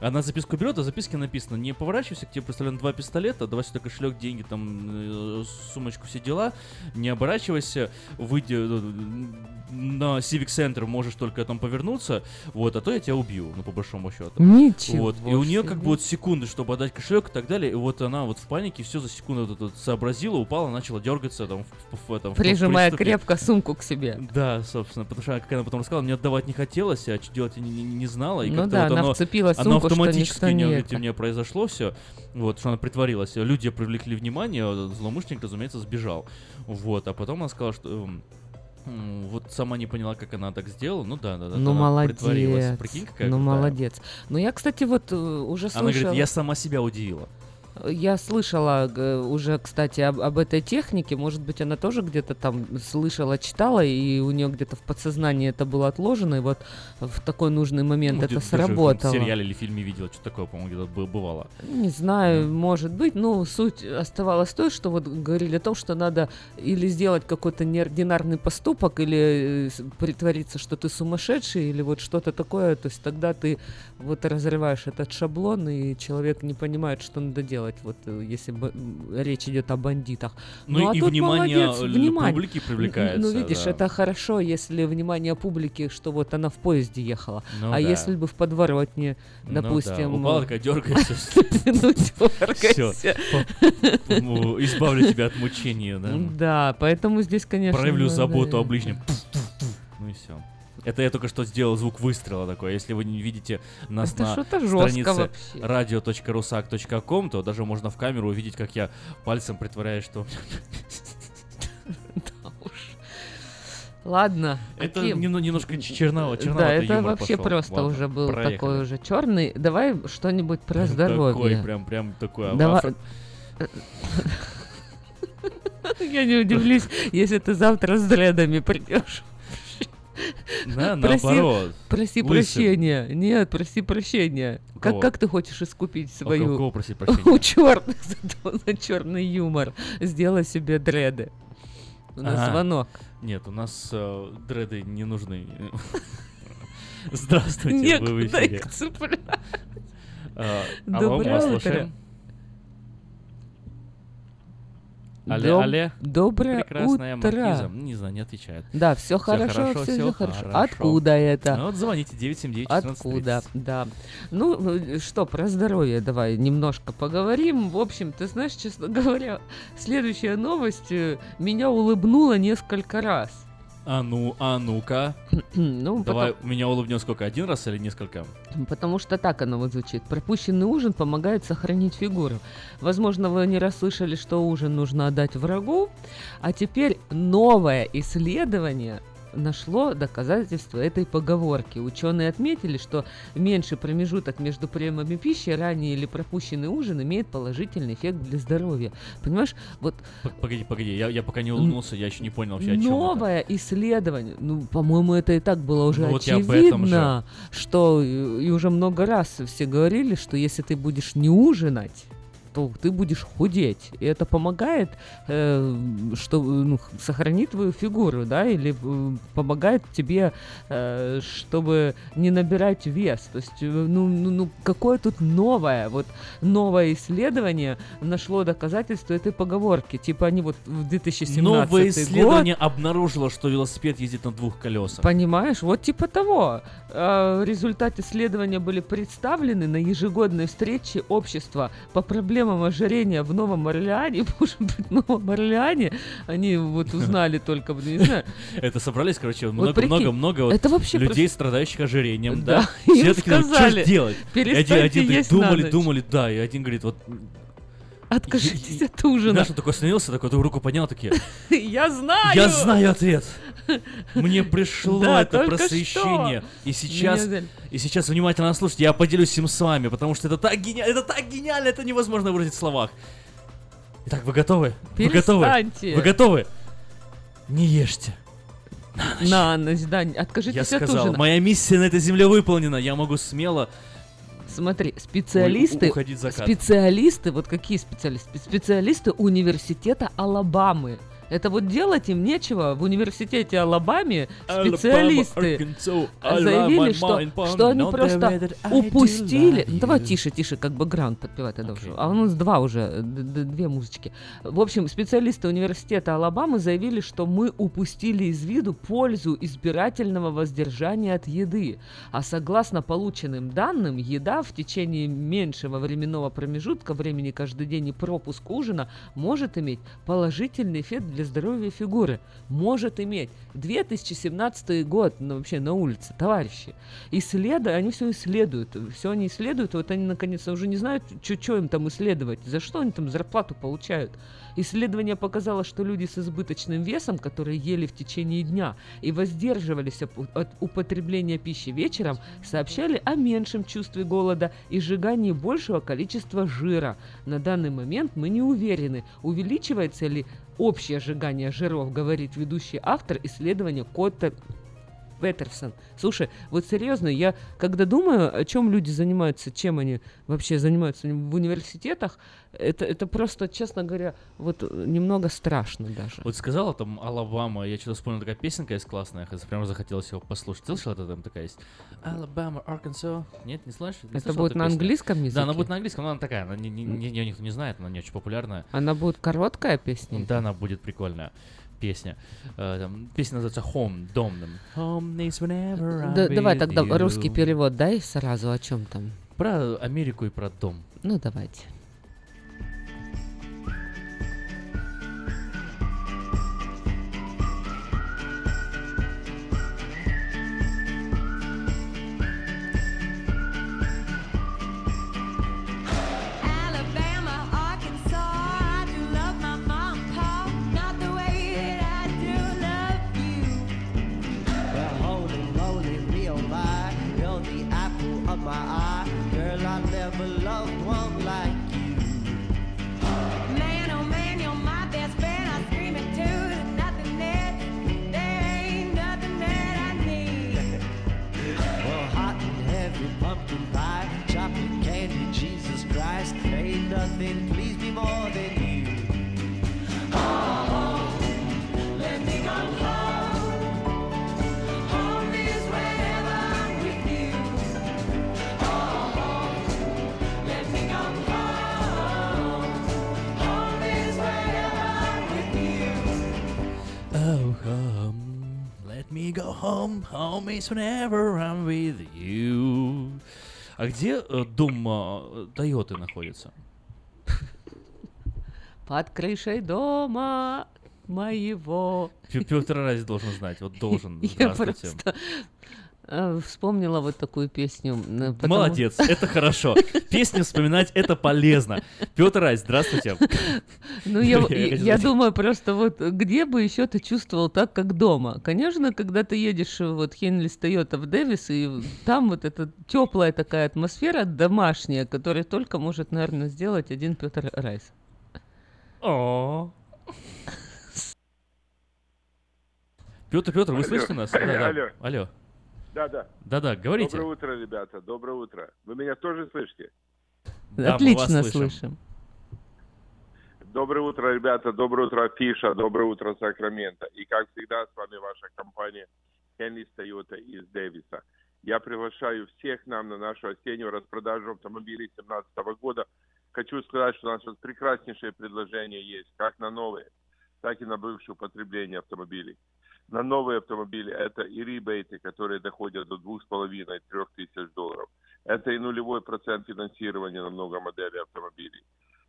Она записку берет, а в записке написано не поворачивайся, к тебе представлен два пистолета, давай сюда кошелек, деньги, там, э, сумочку, все дела, не оборачивайся, выйди э, на Civic Center, можешь только там повернуться, вот, а то я тебя убью, ну, по большому счету. Ничего Вот, и у нее как бы вот секунды, чтобы отдать кошелек и так далее, и вот она вот в панике все за секунду вот вот сообразила, упала, начала дергаться там в, в- в этом... в Прижимая приступе. крепко сумку к себе. Да, собственно, потому что, как она потом рассказала, мне отдавать не хотелось, а что делать я не, не- не знала. И Ну да, вот она оно, вцепилась в оно сумку, автоматически у не нее, это. у нее произошло все, вот, что она притворилась. Люди привлекли внимание, злоумышленник, разумеется, сбежал. Вот, а потом она сказала, что... эм, Вот сама не поняла, как она так сделала. Ну да, да, да. Ну она притворилась. молодец. Прикинь, какая Ну молодец. Ну я, кстати, вот э, уже Она слышала. говорит, я сама себя удивила. Я слышала уже, кстати, об, об этой технике. Может быть, она тоже где-то там слышала, читала, и у нее где-то в подсознании это было отложено, и вот в такой нужный момент Ну, это даже в сработало. сериале или фильме видела, что такое, по-моему, где-то бы- бывало. Не знаю, может быть, но суть оставалась той, что вот говорили о том, что надо или сделать какой-то неординарный поступок, или э, притвориться, что ты сумасшедший, или вот что-то такое, то есть тогда ты вот разрываешь этот шаблон, и человек не понимает, что надо делать, вот э, если бы речь идет о бандитах. Ну а и тут внимание молодец, внимание. публики привлекается, Ну, видишь, да. это хорошо, если внимание публики, что вот она в поезде ехала. Ну а да. если бы в подворотне, Ну да, допустим... упала такая, *laughs* дергайся. Ну, дергайся. Избавлю тебя от мучения, да. Да, поэтому здесь, конечно... Проявлю заботу о ближнем. Ну и все. Это я только что сделал звук выстрела такой. Если вы не видите нас Это на странице radio.rusak.com, то даже можно в камеру увидеть, как я пальцем притворяюсь, что... Ладно. Это каким? нем- немножко ч- черново, Да, это вообще просто Ладно, уже был проехали. такой уже черный. Давай что-нибудь про здоровье. Такой, прям, прям такой. Давай. *laughs* Я не удивлюсь, если ты завтра с дредами придешь. Да, Проси- наоборот. Проси прощения. Нет, проси прощения. У Как, как ты хочешь искупить У свою... кого просить *laughs* прощения? У черных *laughs* за, черный юмор. Сделай себе дреды. У нас звонок. Нет, у нас э, дреды не нужны. *laughs* Здравствуйте, вы в эфире. их цеплять. Мы Доброе утро. Алле, Доб- алле. Доброе Прекрасная утро. маркиза. Не знаю, не отвечает. Да, все Всё хорошо, все, всё хорошо. Откуда это? Ну вот звоните 979 Откуда? Да. Ну, э, что, про здоровье давай немножко поговорим. В общем, ты знаешь, честно *laughs* говоря, следующая новость э, меня улыбнула несколько раз. А ну, а ну-ка. *clears throat* Ну, Давай, потом- меня улыбнет сколько? Один раз или несколько? Потому что так оно вот звучит. Пропущенный ужин помогает сохранить фигуру. Возможно, вы не расслышали, что ужин нужно отдать врагу. А теперь новое исследование нашло доказательства этой поговорки. Ученые отметили, что меньший промежуток между приемами пищи, ранний или пропущенный ужин имеет положительный эффект для здоровья. Понимаешь, вот Погоди, погоди, я, я пока не улыбнулся, я еще не понял вообще, о чем это. Новое исследование, ну, по-моему, это и так было уже Ну, вот очевидно, что и уже много раз все говорили, что если ты будешь не ужинать, то ты будешь худеть. И это помогает, э, что, ну, сохранить твою фигуру, да, или э, помогает тебе, э, чтобы не набирать вес. То есть, э, ну, ну, ну, какое тут новое, вот новое исследование нашло доказательство этой поговорки. Типа они вот в 2017 Новое год исследование обнаружило, что велосипед ездит на двух колесах. Понимаешь, вот типа того. Э, Результаты исследования были представлены на ежегодной встрече общества по проблемам ожирения в Новом Орлеане. *laughs* Может быть, в Новом Орлеане они вот узнали *laughs* только, не знаю. Это собрались, короче, Вот прикинь, много-много вот это вообще людей, страдающих ожирением, да? *laughs* Все такие, ну, что сказали, ж делать? Перестаньте есть думали, думали, да, и один говорит, вот... Откажитесь от ужина. Знаешь, он такой остановился, такой руку поднял, такие, Я знаю! я знаю ответ! Мне пришло Да, это просвещение. что. И сейчас, Меня и сейчас внимательно слушайте, я поделюсь им с вами, потому что это так гениально, это так гениально, это невозможно выразить в словах. Итак, вы готовы? Вы готовы? Перестаньте. Вы готовы? Не ешьте. На ночь, да. Откажитесь Я от сказал, ужина. моя миссия на этой земле выполнена, я могу смело... Смотри, специалисты, закат. специалисты, вот какие специалисты? Специалисты университета Алабамы. Это вот делать им нечего. В университете Алабаме специалисты заявили, что, что они просто упустили. Ну, давай тише, тише, как бэкграунд подпевать я должен. А у нас два уже, две музычки. В общем, специалисты университета Алабамы заявили, что мы упустили из виду пользу избирательного воздержания от еды. А согласно полученным данным, еда в течение меньшего временного промежутка времени каждый день и пропуск ужина может иметь положительный эффект для здоровья фигуры. Может иметь. 2017 год, ну, вообще на улице, товарищи. Исследуют, они все исследуют. Все они исследуют, вот они наконец уже не знают, что им там исследовать, за что они там зарплату получают. Исследование показало, что люди с избыточным весом, которые ели в течение дня и воздерживались от употребления пищи вечером, сообщали о меньшем чувстве голода и сжигании большего количества жира. На данный момент мы не уверены, увеличивается ли общее сжигание жиров, говорит ведущий автор исследования Коттер Петерсон. Слушай, вот серьезно, я когда думаю, о чем люди занимаются, чем они вообще занимаются в университетах, это, это просто, честно говоря, вот э, немного страшно даже. Вот сказала там Алабама, я что-то вспомнил, такая песенка есть классная, прямо захотелось его послушать. Слышал, это там такая есть? Алабама, Аркансо. Нет, не слышишь? Не Это будет на песню? английском Да, она языке? будет на английском, но она такая, она не, не, не- ее никто не знает, она не очень популярная. Она будет короткая песня? Да, она будет прикольная песня. Э, там песня называется Home, домным. Home is whenever Да, давай тогда you. русский перевод дай сразу, о чем там. Про Америку и про дом. Ну, давайте. My eye. Girl, I never loved one like me go home. Home is whenever I'm with you. А где э, дом э, Тойоты находится? Под крышей дома моего. Петр Разь должен знать, вот должен. *laughs* Я просто вспомнила вот такую песню. э, потому- Молодец, *laughs* это хорошо. Песни вспоминать это полезно. Петр Разь, здравствуйте. Ну, я, *laughs* я, думаю просто вот, где бы еще ты чувствовал так, как дома? Конечно, когда ты едешь э, вот Хенли Тойота в Дэвис, и там вот эта теплая такая атмосфера домашняя, которую только может, наверное, сделать один Петр Райс. О. Петр, Петр, вы слышите нас? Да, да. Алло. Алло. Да, да. Да-да, говорите. Доброе утро, ребята. Доброе утро. Вы меня тоже слышите? Да, мы Отлично вас слышим. слышим. Доброе утро, ребята. Доброе утро, Фиша. Доброе утро, Сакраменто. И как всегда, с вами ваша компания Henley Toyota из Дэвиса. Я приглашаю всех нам на нашу осеннюю распродажу автомобилей 2017 года. Хочу сказать, что у нас вот прекраснейшее предложение есть, как на новые, так и на бывшее употребление автомобилей. На новые автомобили это и ребейты, которые доходят до 2,5-3 тысяч долларов. Это и нулевой процент финансирования на много моделей автомобилей.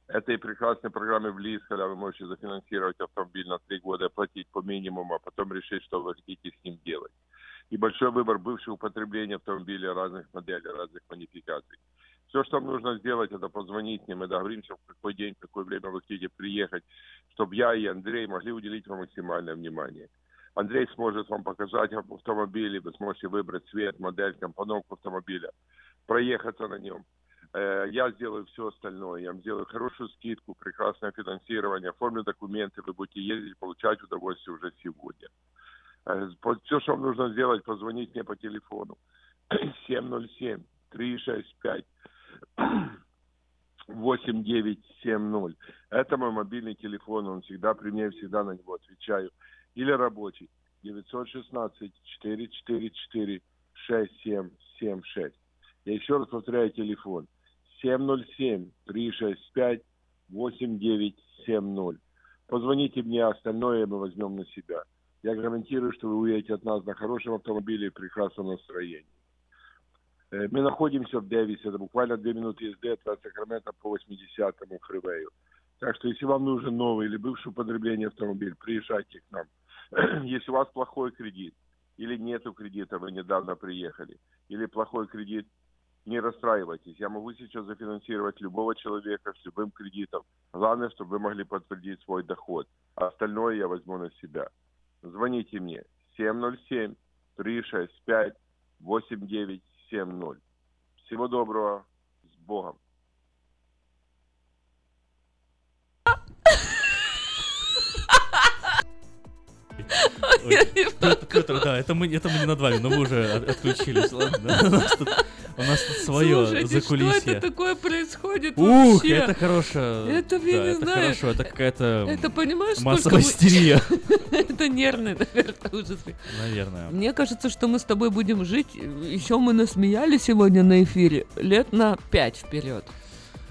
Это и прекрасные программы в лиз, когда вы можете зафинансировать автомобиль на три года, оплатить по минимуму, а потом решить, что вы хотите с ним делать. И большой выбор бывшего употребления автомобилей разных моделей, разных модификаций. Все, что вам нужно сделать, это позвонить мне, мы договоримся, в какой день, в какое время вы хотите приехать, чтобы я и Андрей могли уделить вам максимальное внимание. Андрей сможет вам показать автомобиль, вы сможете выбрать цвет, модель, компоновку автомобиля, проехаться на нем. Э, Я сделаю все остальное. Я вам сделаю хорошую скидку, прекрасное финансирование, оформлю документы, вы будете ездить, получать удовольствие уже сегодня. Все, что вам нужно сделать, позвонить мне по телефону *clears throat* 707-365 8970. Это мой мобильный телефон, он всегда при мне, всегда на него отвечаю. Или рабочий 916 444 6776. Я еще раз повторяю телефон 707 365 8970. Позвоните мне, а остальное мы возьмем на себя. Я гарантирую, что вы уедете от нас на хорошем автомобиле и прекрасном настроении. Э, Мы находимся в Дэвисе, это буквально две минуты езды от Сакрамента по 80-му фривею. Так что, если вам нужен новый или бывший употребление автомобиль, приезжайте к нам. *clears throat* Если у вас плохой кредит или нету кредита, вы недавно приехали, или плохой кредит, не расстраивайтесь. Я могу сейчас зафинансировать любого человека с любым кредитом. Главное, чтобы вы могли подтвердить свой доход. Остальное я возьму на себя. Звоните мне 707 365 8970. Всего доброго. С Богом. Петр, да, это мы, это мы не над вами, но вы уже от- отключились, ладно? У нас тут, у нас тут свое Слушайте, закулисье. что это такое происходит Ух, вообще? это хорошее. Это, я да, не это знаю. хорошо, это какая-то Это, понимаешь, массовая мы- истерия. *laughs* Это нервный, наверное, ужас. Наверное. Мне кажется, что мы с тобой будем жить, еще мы насмеяли сегодня на эфире, лет на пять вперед.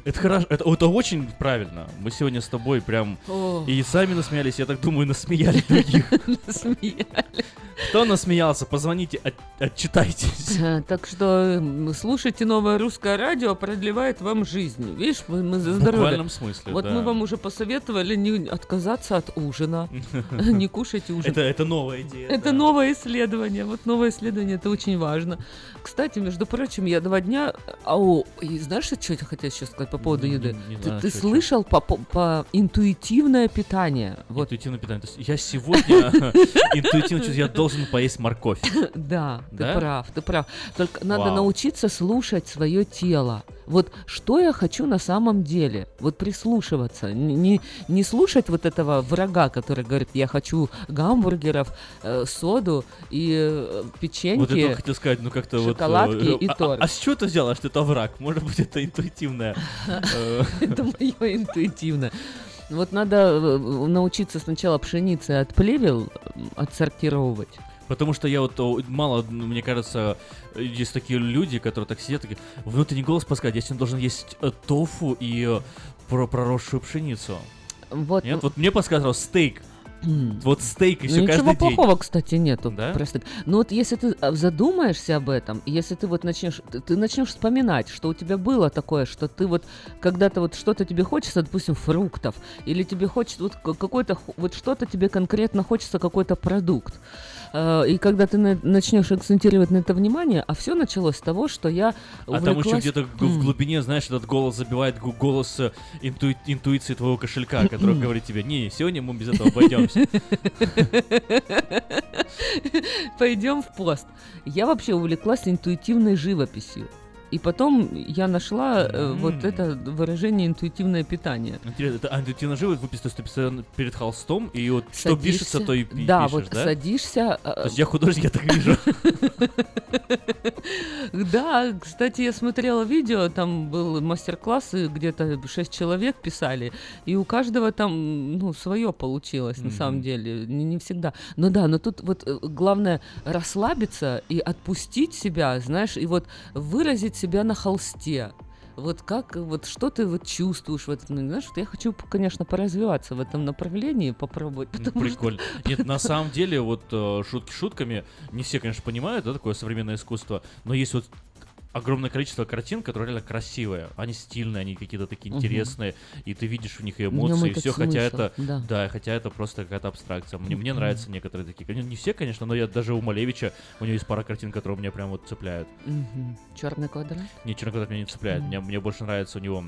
Это хорошо, это, это очень правильно. Мы сегодня с тобой прям О. и сами насмеялись, я так думаю, насмеяли других. *laughs* Насмеяли. Кто насмеялся, позвоните, от- отчитайтесь. А, Так что м, слушайте новое русское радио, продлевает вам жизнь. Видишь, мы, мы за В здоровье. буквальном смысле, Вот да. мы вам уже посоветовали не отказаться от ужина, *laughs* не кушать ужин. Это, это новая идея. Это новое исследование. Вот новое исследование, это очень важно. Кстати, между прочим, я два дня... Ау, и знаешь, что я хотела сейчас сказать по поводу Не- еды? не- не ты знаю, ты слышал по, по- по интуитивное питание? Вот, Интуитивное питание. То есть я сегодня *laughs* интуитивно чувствую, я должен поесть морковь. да, ты прав, ты прав. Только надо научиться слушать свое тело. Вот что я хочу на самом деле? Вот прислушиваться. Не, не слушать вот этого врага, который говорит, я хочу гамбургеров, э, соду и э, печеньки. Вот я хотел сказать, ну как-то вот... шоколадки э, и а- а- торт. А с чего ты взяла, что это враг? Может быть, это интуитивное. э, *laughs* Это мое интуитивно. Вот надо э, научиться сначала пшеницы от плевел м, отсортировывать. Потому что я вот о, мало, мне кажется, есть такие люди, которые так сидят, такие, внутренний голос подсказывает, я сегодня должен есть э, тофу и э, про проросшую пшеницу. Вот. Нет, вот мне подсказывал стейк. Вот стейк еще Ну, каждый ничего день. плохого, кстати, нету. Да? Просто. Но вот если ты а, задумаешься об этом, если ты вот начнешь, ты, ты начнешь вспоминать, что у тебя было такое, что ты вот когда-то вот что-то тебе хочется, допустим, фруктов, или тебе хочется вот ка- какой-то вот что-то тебе конкретно хочется какой-то продукт. Э, И когда ты на- начнешь акцентировать на это внимание, а все началось с того, что я А там еще увлеклась- где-то в глубине, знаешь, этот голос забивает голос э, интуи- интуиции твоего кошелька, который говорит тебе, не, сегодня мы без этого обойдемся. *laughs* Пойдем в пост. Я вообще увлеклась интуитивной живописью. И потом я нашла э, вот это выражение интуитивное питание. Интересно, это а, интуитивно живо выписано, то есть ты постоянно перед холстом, и вот что Садишься- пишется, то и пи- Да, пишешь, вот да? садишься. э, То есть я художник, я так вижу. *laughs* Да, кстати, я смотрела видео, там был мастер-класс, и где-то шесть человек писали, и у каждого там, ну, свое получилось, на самом деле, не, всегда. Но да, но тут вот э, главное расслабиться и отпустить себя, знаешь, и вот выразить себя на холсте. Вот как, вот что ты вот чувствуешь в этом, знаешь, вот я хочу, конечно, поразвиваться в этом направлении, попробовать, *laughs* Ну, потому что Прикольно. Нет, на самом деле, вот э, шутки шутками, не все, конечно, понимают, да, такое современное искусство, но есть вот огромное количество картин, которые реально красивые. Они стильные, они какие-то такие Мгм. интересные, и ты видишь в них нём эмоции, и все, хотя это, да. хотя это просто какая-то абстракция. Мне, мне нравятся некоторые такие. Конечно, Не все, конечно, но я даже у Малевича, у него есть пара картин, которые меня прям вот цепляют. черный квадрат. Не, черный квадрат меня не цепляет. Мгм. Мне, мне больше нравится у него...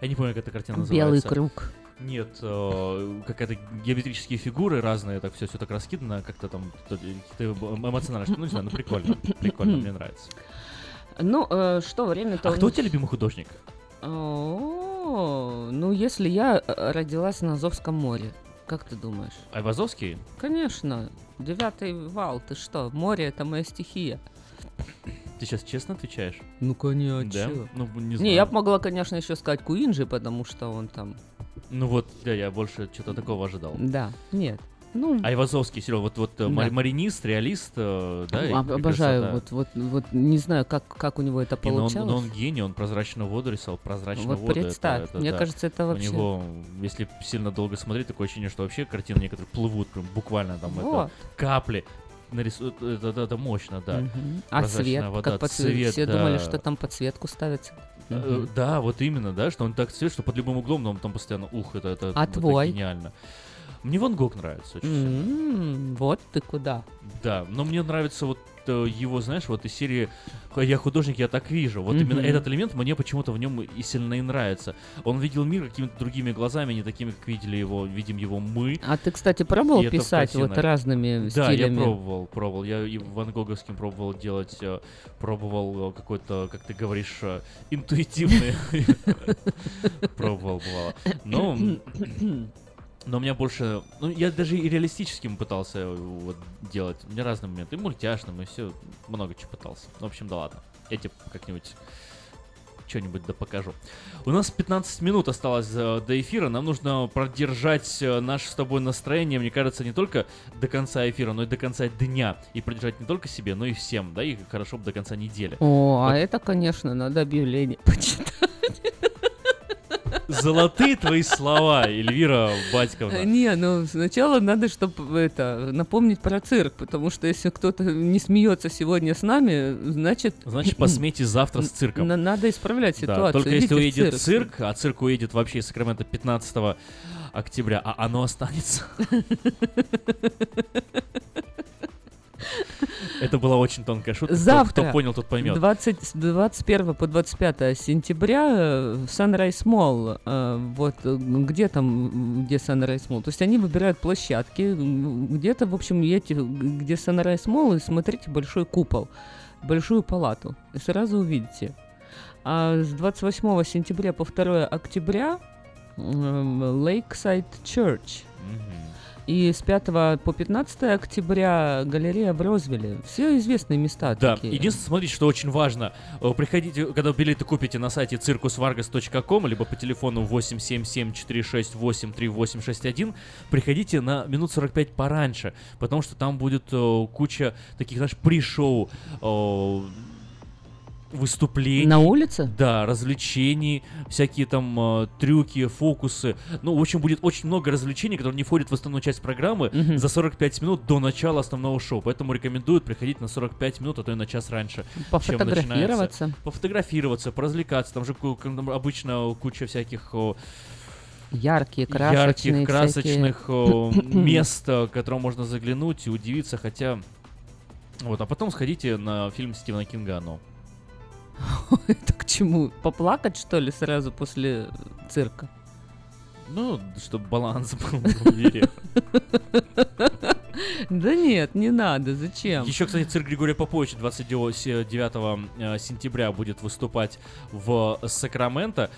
Я не помню, как эта картина Белый называется. круг. Нет, э, какая-то геометрические фигуры разные, так все, все так раскидано, как-то там эм- эмоционально, что- ну не знаю, ну прикольно, *laughs* прикольно, мне нравится. Ну, э, что, время-то... А кто у тебя любимый художник? О, ну, если я э, родилась на Азовском море, Как ты думаешь? Айвазовский? Конечно. Девятый вал, ты что? Море это моя стихия. Ты сейчас честно отвечаешь? Ну, конечно. Да? Ну, не Не, знаю. я бы могла, конечно, еще сказать Куинджи, потому что он там... Ну вот, да, я больше что-то такого ожидал. Да, нет. Ну, Айвазовский, Серега, вот, вот э, Да. мари- маринист, реалист, э, да? и- об- обожаю, красота. вот, вот, вот, не знаю, как, как у него это И, но, он, получалось. но он гений, он прозрачную воду рисовал, прозрачную Вот воду. это- представь, это мне да. кажется, это вообще- У него, если сильно долго смотреть, такое ощущение, что вообще картины некоторые плывут, прям буквально там это Вот. капли. нарисуют, это, это, это мощно, да. Мгм. А Прозрачная цвет, вода, как подсвет- цвет, все да. думали, что там подсветку ставится. Э. Да, вот именно, да, что он так цвет, что под любым углом, но он там постоянно, ух, это, это, А это твой? гениально. Мне Ван Гог нравится очень. М, Вот ты куда. Да, но мне нравится вот э, его, знаешь, вот из серии «Х- «Я художник, я так вижу». Вот именно Мгм. этот элемент мне почему-то в нем и сильно и нравится. Он видел мир какими-то другими глазами, не такими, как видели его, видим его мы. А ты, кстати, пробовал И писать вот разными Да, стилями? я пробовал, пробовал. Я и Ван Гоговским пробовал делать, э, пробовал э, какой-то, как ты говоришь, интуитивный. *laughs* *laughs* Пробовал, бывало. Но *clears throat* но у меня больше... Ну, я даже и реалистическим пытался э, вот делать. У меня разные моменты. И мультяшным, и все. Много чего пытался. Ну, в общем, да ладно. Я тебе как-нибудь что-нибудь да покажу. У нас 15 минут осталось э, до эфира. Нам нужно продержать э, наше с тобой настроение, мне кажется, не только до конца эфира, но и до конца дня. И продержать не только себе, но и всем, да, и хорошо бы до конца недели. О, Вот а это, конечно, надо объявление *laughs* почитать. Золотые твои слова, Эльвира Батьковна. Не, ну сначала надо, чтобы это напомнить про цирк, потому что если кто-то не смеется сегодня с нами, значит... Значит, посмейтесь завтра с цирком. На- Надо исправлять Да, ситуацию. только если Идите в уедет цирк, а цирк уедет вообще из Сакрамента 15 октября, а оно останется. *laughs* *laughs* Это была очень тонкая шутка. Завтра, Кто понял, тот поймет. 20, с 21 по 25 сентября э, в Sunrise Mall, э, вот э, где там, где Sunrise Mall, то есть они выбирают площадки, где-то, в общем, едете, где Sunrise Mall, и смотрите большой купол, большую палату, и сразу увидите. А с 28 сентября по 2 октября Lakeside Church. И с 5 по 15 октября галерея в Розвилле. Все известные места Да, такие. единственное, смотрите, что очень важно. Э, Приходите, когда билеты купите на сайте circusvargas.com, либо по телефону 877-468-3861, приходите на минут 45 пораньше, потому что там будет э, куча таких, знаешь, при-шоу, э, выступлений. На улице? Да, развлечений, всякие там э, трюки, фокусы. Ну, в общем, будет очень много развлечений, которые не входят в основную часть программы Мгм. за 45 минут до начала основного шоу. Поэтому рекомендуют приходить на 45 минут, а то и на час раньше. чем Пофотографироваться. начинается. Пофотографироваться, поразвлекаться. Там же там обычно куча всяких о, Яркие, красочные. ярких, красочных всякие. *coughs* мест, к которым можно заглянуть и удивиться, хотя... Вот, а потом сходите на фильм Стивена Кинга «Оно». *laughs* Это к чему? Поплакать, что ли, сразу после цирка? Ну, чтобы баланс был в мире. *laughs* Да нет, не надо, зачем? Еще, кстати, цирк Григория Поповича 29 э, сентября будет выступать в Сакраменто.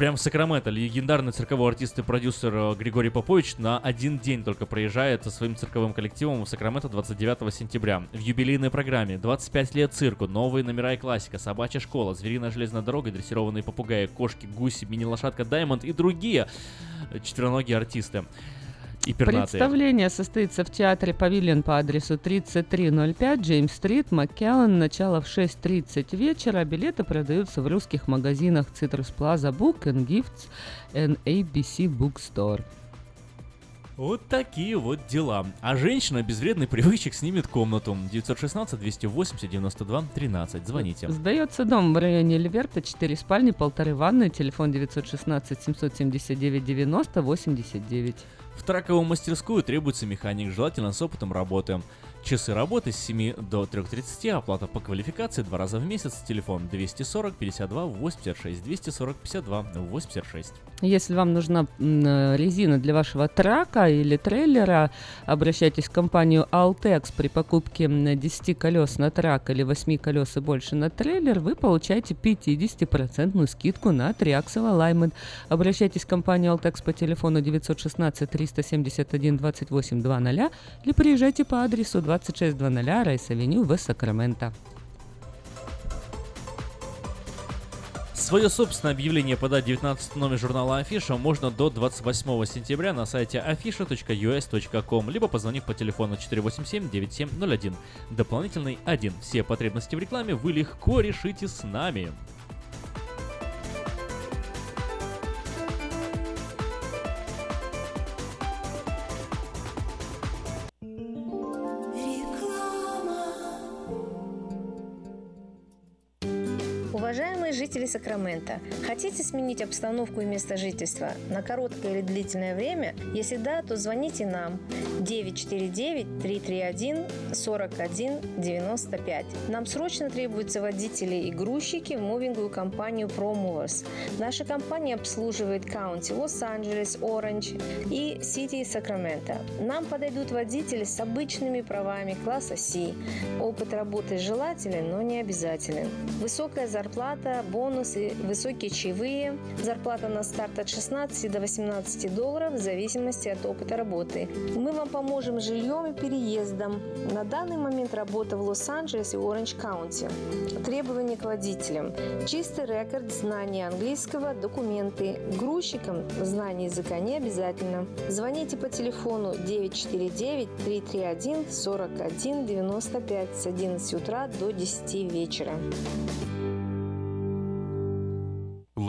Прям Сакраменто. Легендарный цирковой артист и продюсер э, Григорий Попович на один день только проезжает со своим цирковым коллективом в Сакраменто 29 сентября. В юбилейной программе 25 лет цирку, новые номера и классика, собачья школа, звериная железная дорога, дрессированные попугаи, кошки, гуси, мини-лошадка Даймонд и другие четвероногие артисты. И пернатые. Представление состоится в театре Павильон по адресу 3305 Джеймс-стрит, Маккеллан. Начало в 6.30 вечера. Билеты продаются в русских магазинах Citrus Plaza Book and Gifts and ABC Bookstore. Вот такие вот дела. А женщина без вредных привычек снимет комнату. 916-280-92-13. Звоните. Сдается дом в районе Леверта, 4 спальни, полторы ванны, телефон 916-779-90-89. В траковую мастерскую требуется механик, желательно с опытом работы. Часы работы с 7 до 3.30, оплата по квалификации два раза в месяц, телефон 240 52 86, 240 52 86. Если вам нужна э, резина для вашего truck а или трейлера, обращайтесь в компанию Altex. При покупке м, 10 колес на truck или 8 колес и больше на трейлер, вы получаете 50% скидку на three axle alignment. Обращайтесь в компанию Altex по телефону 916 371 28 00 или приезжайте по адресу 2600 Райс-Авеню в Сакраменто. Свое собственное объявление подать в 19 номер журнала Афиша можно до 28 сентября на сайте afisha.us.com, либо позвонив по телефону 487-9701. Дополнительный 1. Все потребности в рекламе вы легко решите с нами. Сакрамента, хотите сменить обстановку и место жительства на короткое или длительное время? Если да, то звоните нам 949-331-4195. Нам срочно требуются водители и грузчики в мувинговую компанию ProMovers. Наша компания обслуживает каунти Лос-Анджелес, Оранж и Сити Сакраменто. Нам подойдут водители с обычными правами класса C. Опыт работы желателен, но не обязателен. Высокая зарплата, бонусы, высокие чаевые. Зарплата на старт от 16 до 18 долларов в зависимости от опыта работы. Мы вам поможем жильем и переездом. На данный момент работа в Лос-Анджелесе и Оранж Каунти. Требования к водителям. Чистый рекорд, знание английского, документы. Грузчикам знание языка не обязательно. Звоните по телефону 949-331-4195 с 11 утра до 10 вечера.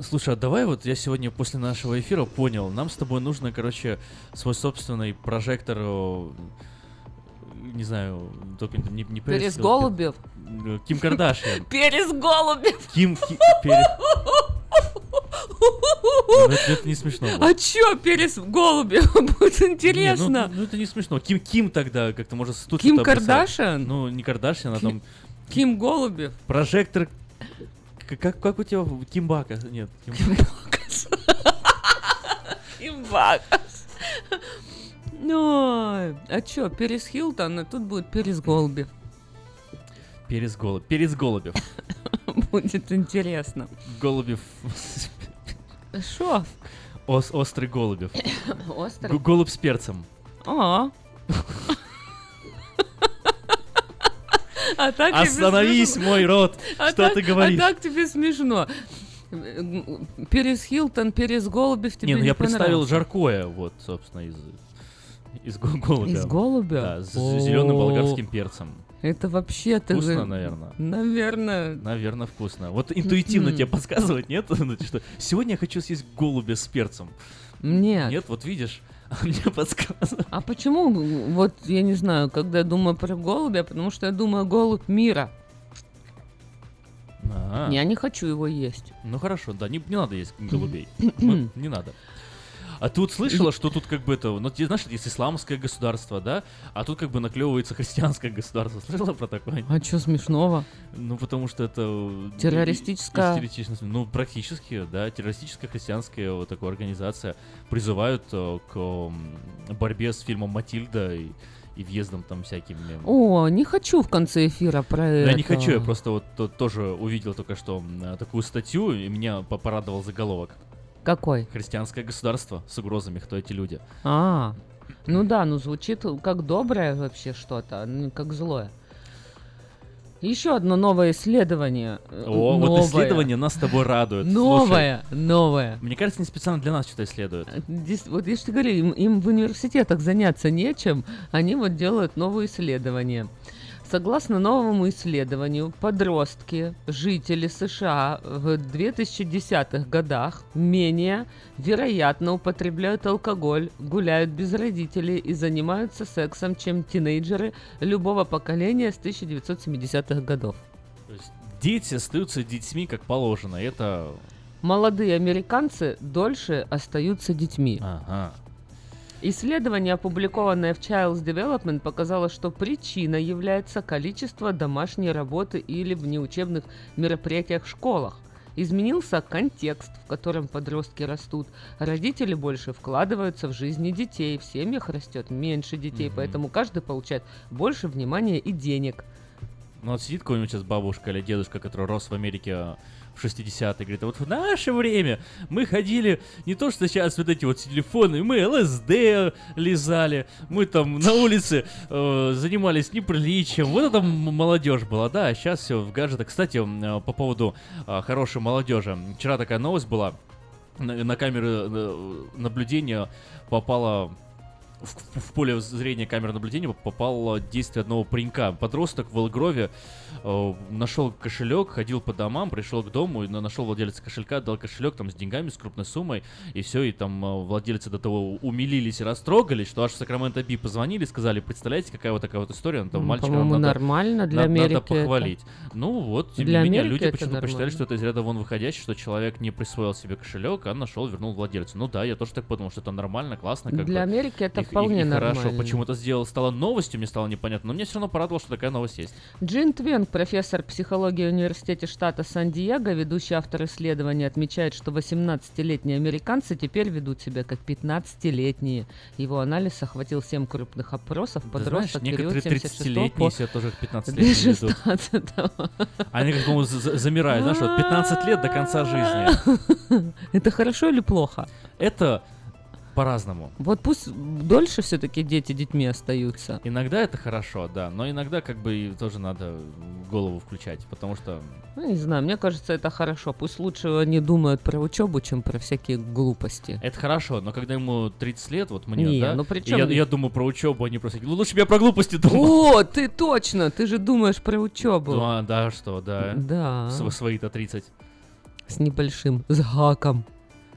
Слушай, а давай вот я сегодня после нашего эфира понял, нам с тобой нужно, короче, свой собственный прожектор, о, не знаю, только не, не Перес Пэрис, Голубев? э, Ким Кардашьян. *laughs* Перес Голубев! Ким, Ки- *laughs* Перес- Ну, это, это не смешно. было. А чё, Перес Голубев? *laughs* Будет Не, ну, интересно. ну, это не смешно. Ким Ким тогда как-то может тут Ким. Кардашьян? Ну, не Кардашьян, а там Ким Голубев? прожектор Как, как у тебя Кимбака? Нет, Кимбакас. *laughs* Имбакас. Ой, а чё, Перес Хилтон, а тут будет Перес Голби. Перес Голубев. Перес *laughs* Голубев. Будет интересно. Голубев. Шо? Ос- острый Голубев. *coughs* Острый? Голубь с перцем. А. *laughs* А так Остановись, мой рот. А Что так- ты говоришь? А так тебе смешно. Перес Хилтон, Перес Голубев тебе Не, ну не я представил жаркое, вот, собственно, из из го- голубя. Из голубя? Да, с зеленым болгарским перцем. Это вообще ты Вкусно, же- наверное. Наверное. Наверное, вкусно. Вот интуитивно М-м. тебе подсказывать, нет? *laughs* Что сегодня я хочу съесть голубя с перцем. Нет. Нет, вот видишь, а *laughs* мне подсказывают. А почему, вот я не знаю, когда я думаю про голубя, потому что я думаю голубь мира. А. Я не хочу его есть. Ну хорошо, да, не, не надо есть голубей. *clears throat* Не надо. А тут слышала, что тут как бы это, ну, ты знаешь, есть исламское государство, да, а тут как бы наклевывается христианское государство. Слышала про такое? А что смешного? Ну, потому что это... э, Террористическая? Ну, практически, да, террористическая христианская вот такая организация призывают э, к борьбе с фильмом «Матильда» и, и въездом там всякими... О, не хочу в конце эфира про это. Я не хочу, я просто вот то- тоже увидел только что такую статью, и меня по- порадовал заголовок. Какой? Христианское государство с угрозами, кто эти люди. А, ну да, ну звучит как доброе вообще что-то, а не как злое. Еще одно новое исследование. э, О, вот новое. исследование нас с тобой радует. Новое, Слушай, новое. Мне кажется, не специально для нас что-то исследуют. Дес- Вот я же тебе говорю, им, им в университетах заняться нечем, они вот делают новые исследования. Согласно новому исследованию, подростки, жители США в 2010-х годах менее вероятно употребляют алкоголь, гуляют без родителей и занимаются сексом, чем тинейджеры любого поколения с 1970-х годов. То есть дети остаются детьми как положено. Это... Молодые американцы дольше остаются детьми. Ага. Исследование, опубликованное в Child's Development, показало, что причиной является количество домашней работы или внеучебных мероприятиях в школах. Изменился контекст, в котором подростки растут. Родители больше вкладываются в жизни детей. В семьях растет меньше детей, Мгм. поэтому каждый получает больше внимания и денег. Ну вот сидит какой-нибудь сейчас бабушка или дедушка, который рос в Америке в 60-е, говорит, а вот в наше время мы ходили, не то что сейчас вот эти вот телефоны, мы ЛСД лизали, мы там на улице э, занимались неприличием, вот это молодежь была, да, а сейчас все в гаджетах. Кстати, э, по поводу э, хорошей молодежи, вчера такая новость была, на, на камеры э, наблюдения попала в, в поле зрения камеры наблюдения попало действие одного паренька. Подросток в Волгрове э, нашел кошелек, ходил по домам, пришел к дому, и на- нашел владельца кошелька, дал кошелек там с деньгами, с крупной суммой, и все, и там э, владельцы до того умилились и растрогались, что аж в Сакраменто Би позвонили, сказали, представляете, какая вот такая вот история, ну, там Ну, мальчика надо, нормально для надо- Америки надо это. похвалить. Ну вот, тем Для не менее, Америки люди это почему-то посчитали, что это из ряда вон выходящий, что человек не присвоил себе кошелек, а нашел, вернул владельцу. Ну да, я тоже так подумал, что это нормально, классно. Как Для бы. Америки это и- вполне и хорошо. нормально. Почему-то сделал, стало новостью, мне стало непонятно, но мне все равно порадовало, что такая новость есть. Джин Твенг, профессор психологии в университете штата Сан-Диего, ведущий автор исследования, отмечает, что 18-летние американцы теперь ведут себя как 15-летние. Его анализ охватил 7 крупных опросов подросток знаешь, период некоторые 76 30-летние по себя тоже как 15-летние ведут. 16 Они как за- замирают, знаешь, вот 15 лет до конца жизни. *laughs* Это хорошо или плохо? Это по-разному. Вот пусть дольше все-таки дети детьми остаются. Иногда это хорошо, да, но иногда как бы тоже надо голову включать, потому что Ну, не знаю, мне кажется, это хорошо. Пусть лучше они думают про учебу, чем про всякие глупости. это хорошо, но когда ему 30 лет, вот мне, Не, да, ну при и чём я, я думаю про учебу, они просто такие, ну лучше бы я про глупости думал. О, ты точно, ты же думаешь про учебу. Ну, а, да, что, да. Да. Св- Свои-то 30. С небольшим, с гаком.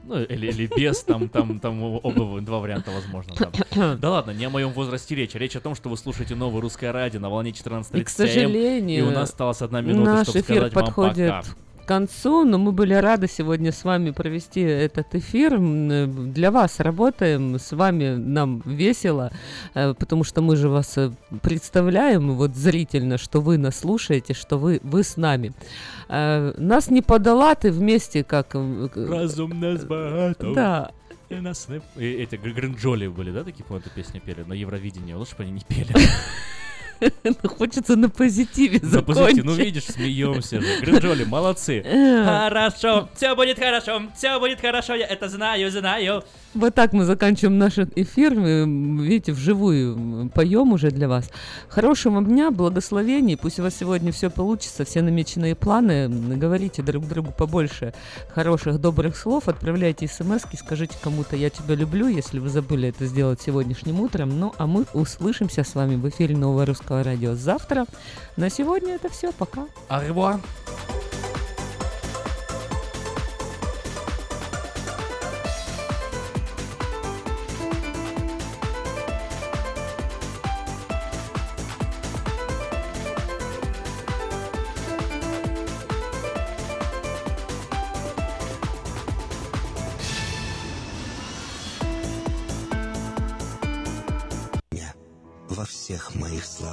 Ну, или, или без, там, там, там оба два варианта возможно. там. *coughs* Да ладно, не о моем возрасте речь. Речь о том, что вы слушаете новое русское радио на волне 14.30 И, к сожалению, И у нас осталась одна минута, наш чтобы эфир сказать вам подходит пока. Концу, но мы были рады сегодня с вами провести этот эфир. Э, Для вас работаем, с вами нам весело, э, потому что мы же вас э, представляем вот зрительно, что вы нас слушаете, что вы, вы с нами. Нас не подолаты вместе, как... Разум нас богато. Да. И нас И эти Гр- Гринджоли были, да, такие, по-моему, эту песню пели на Евровидении. Лучше бы они не пели. *laughs* *laughs* Ну, Хочется на позитиве На позитив. Ну, закончить. видишь, смеемся же. Гринджоли, молодцы. *laughs* Э. Хорошо, все будет хорошо, все будет хорошо, я это знаю, знаю. Вот так мы заканчиваем наш эфир. Видите, вживую поем уже для вас. Хорошего вам дня, благословений. Пусть у вас сегодня все получится, все намеченные планы. Говорите друг другу побольше хороших, добрых слов. Отправляйте смс скажите кому-то «я тебя люблю», если вы забыли это сделать сегодняшним утром. Ну, а мы услышимся с вами в эфире Нового Русского Радио завтра. На сегодня это все. Пока. Аревуар. Во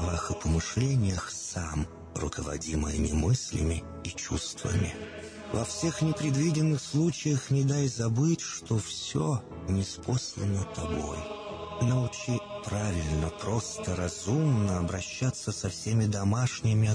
словах и помышлениях сам, руководи моими мыслями и чувствами. Во всех непредвиденных случаях не дай забыть, что все неспослано тобой. Научи правильно, просто, разумно обращаться со всеми домашними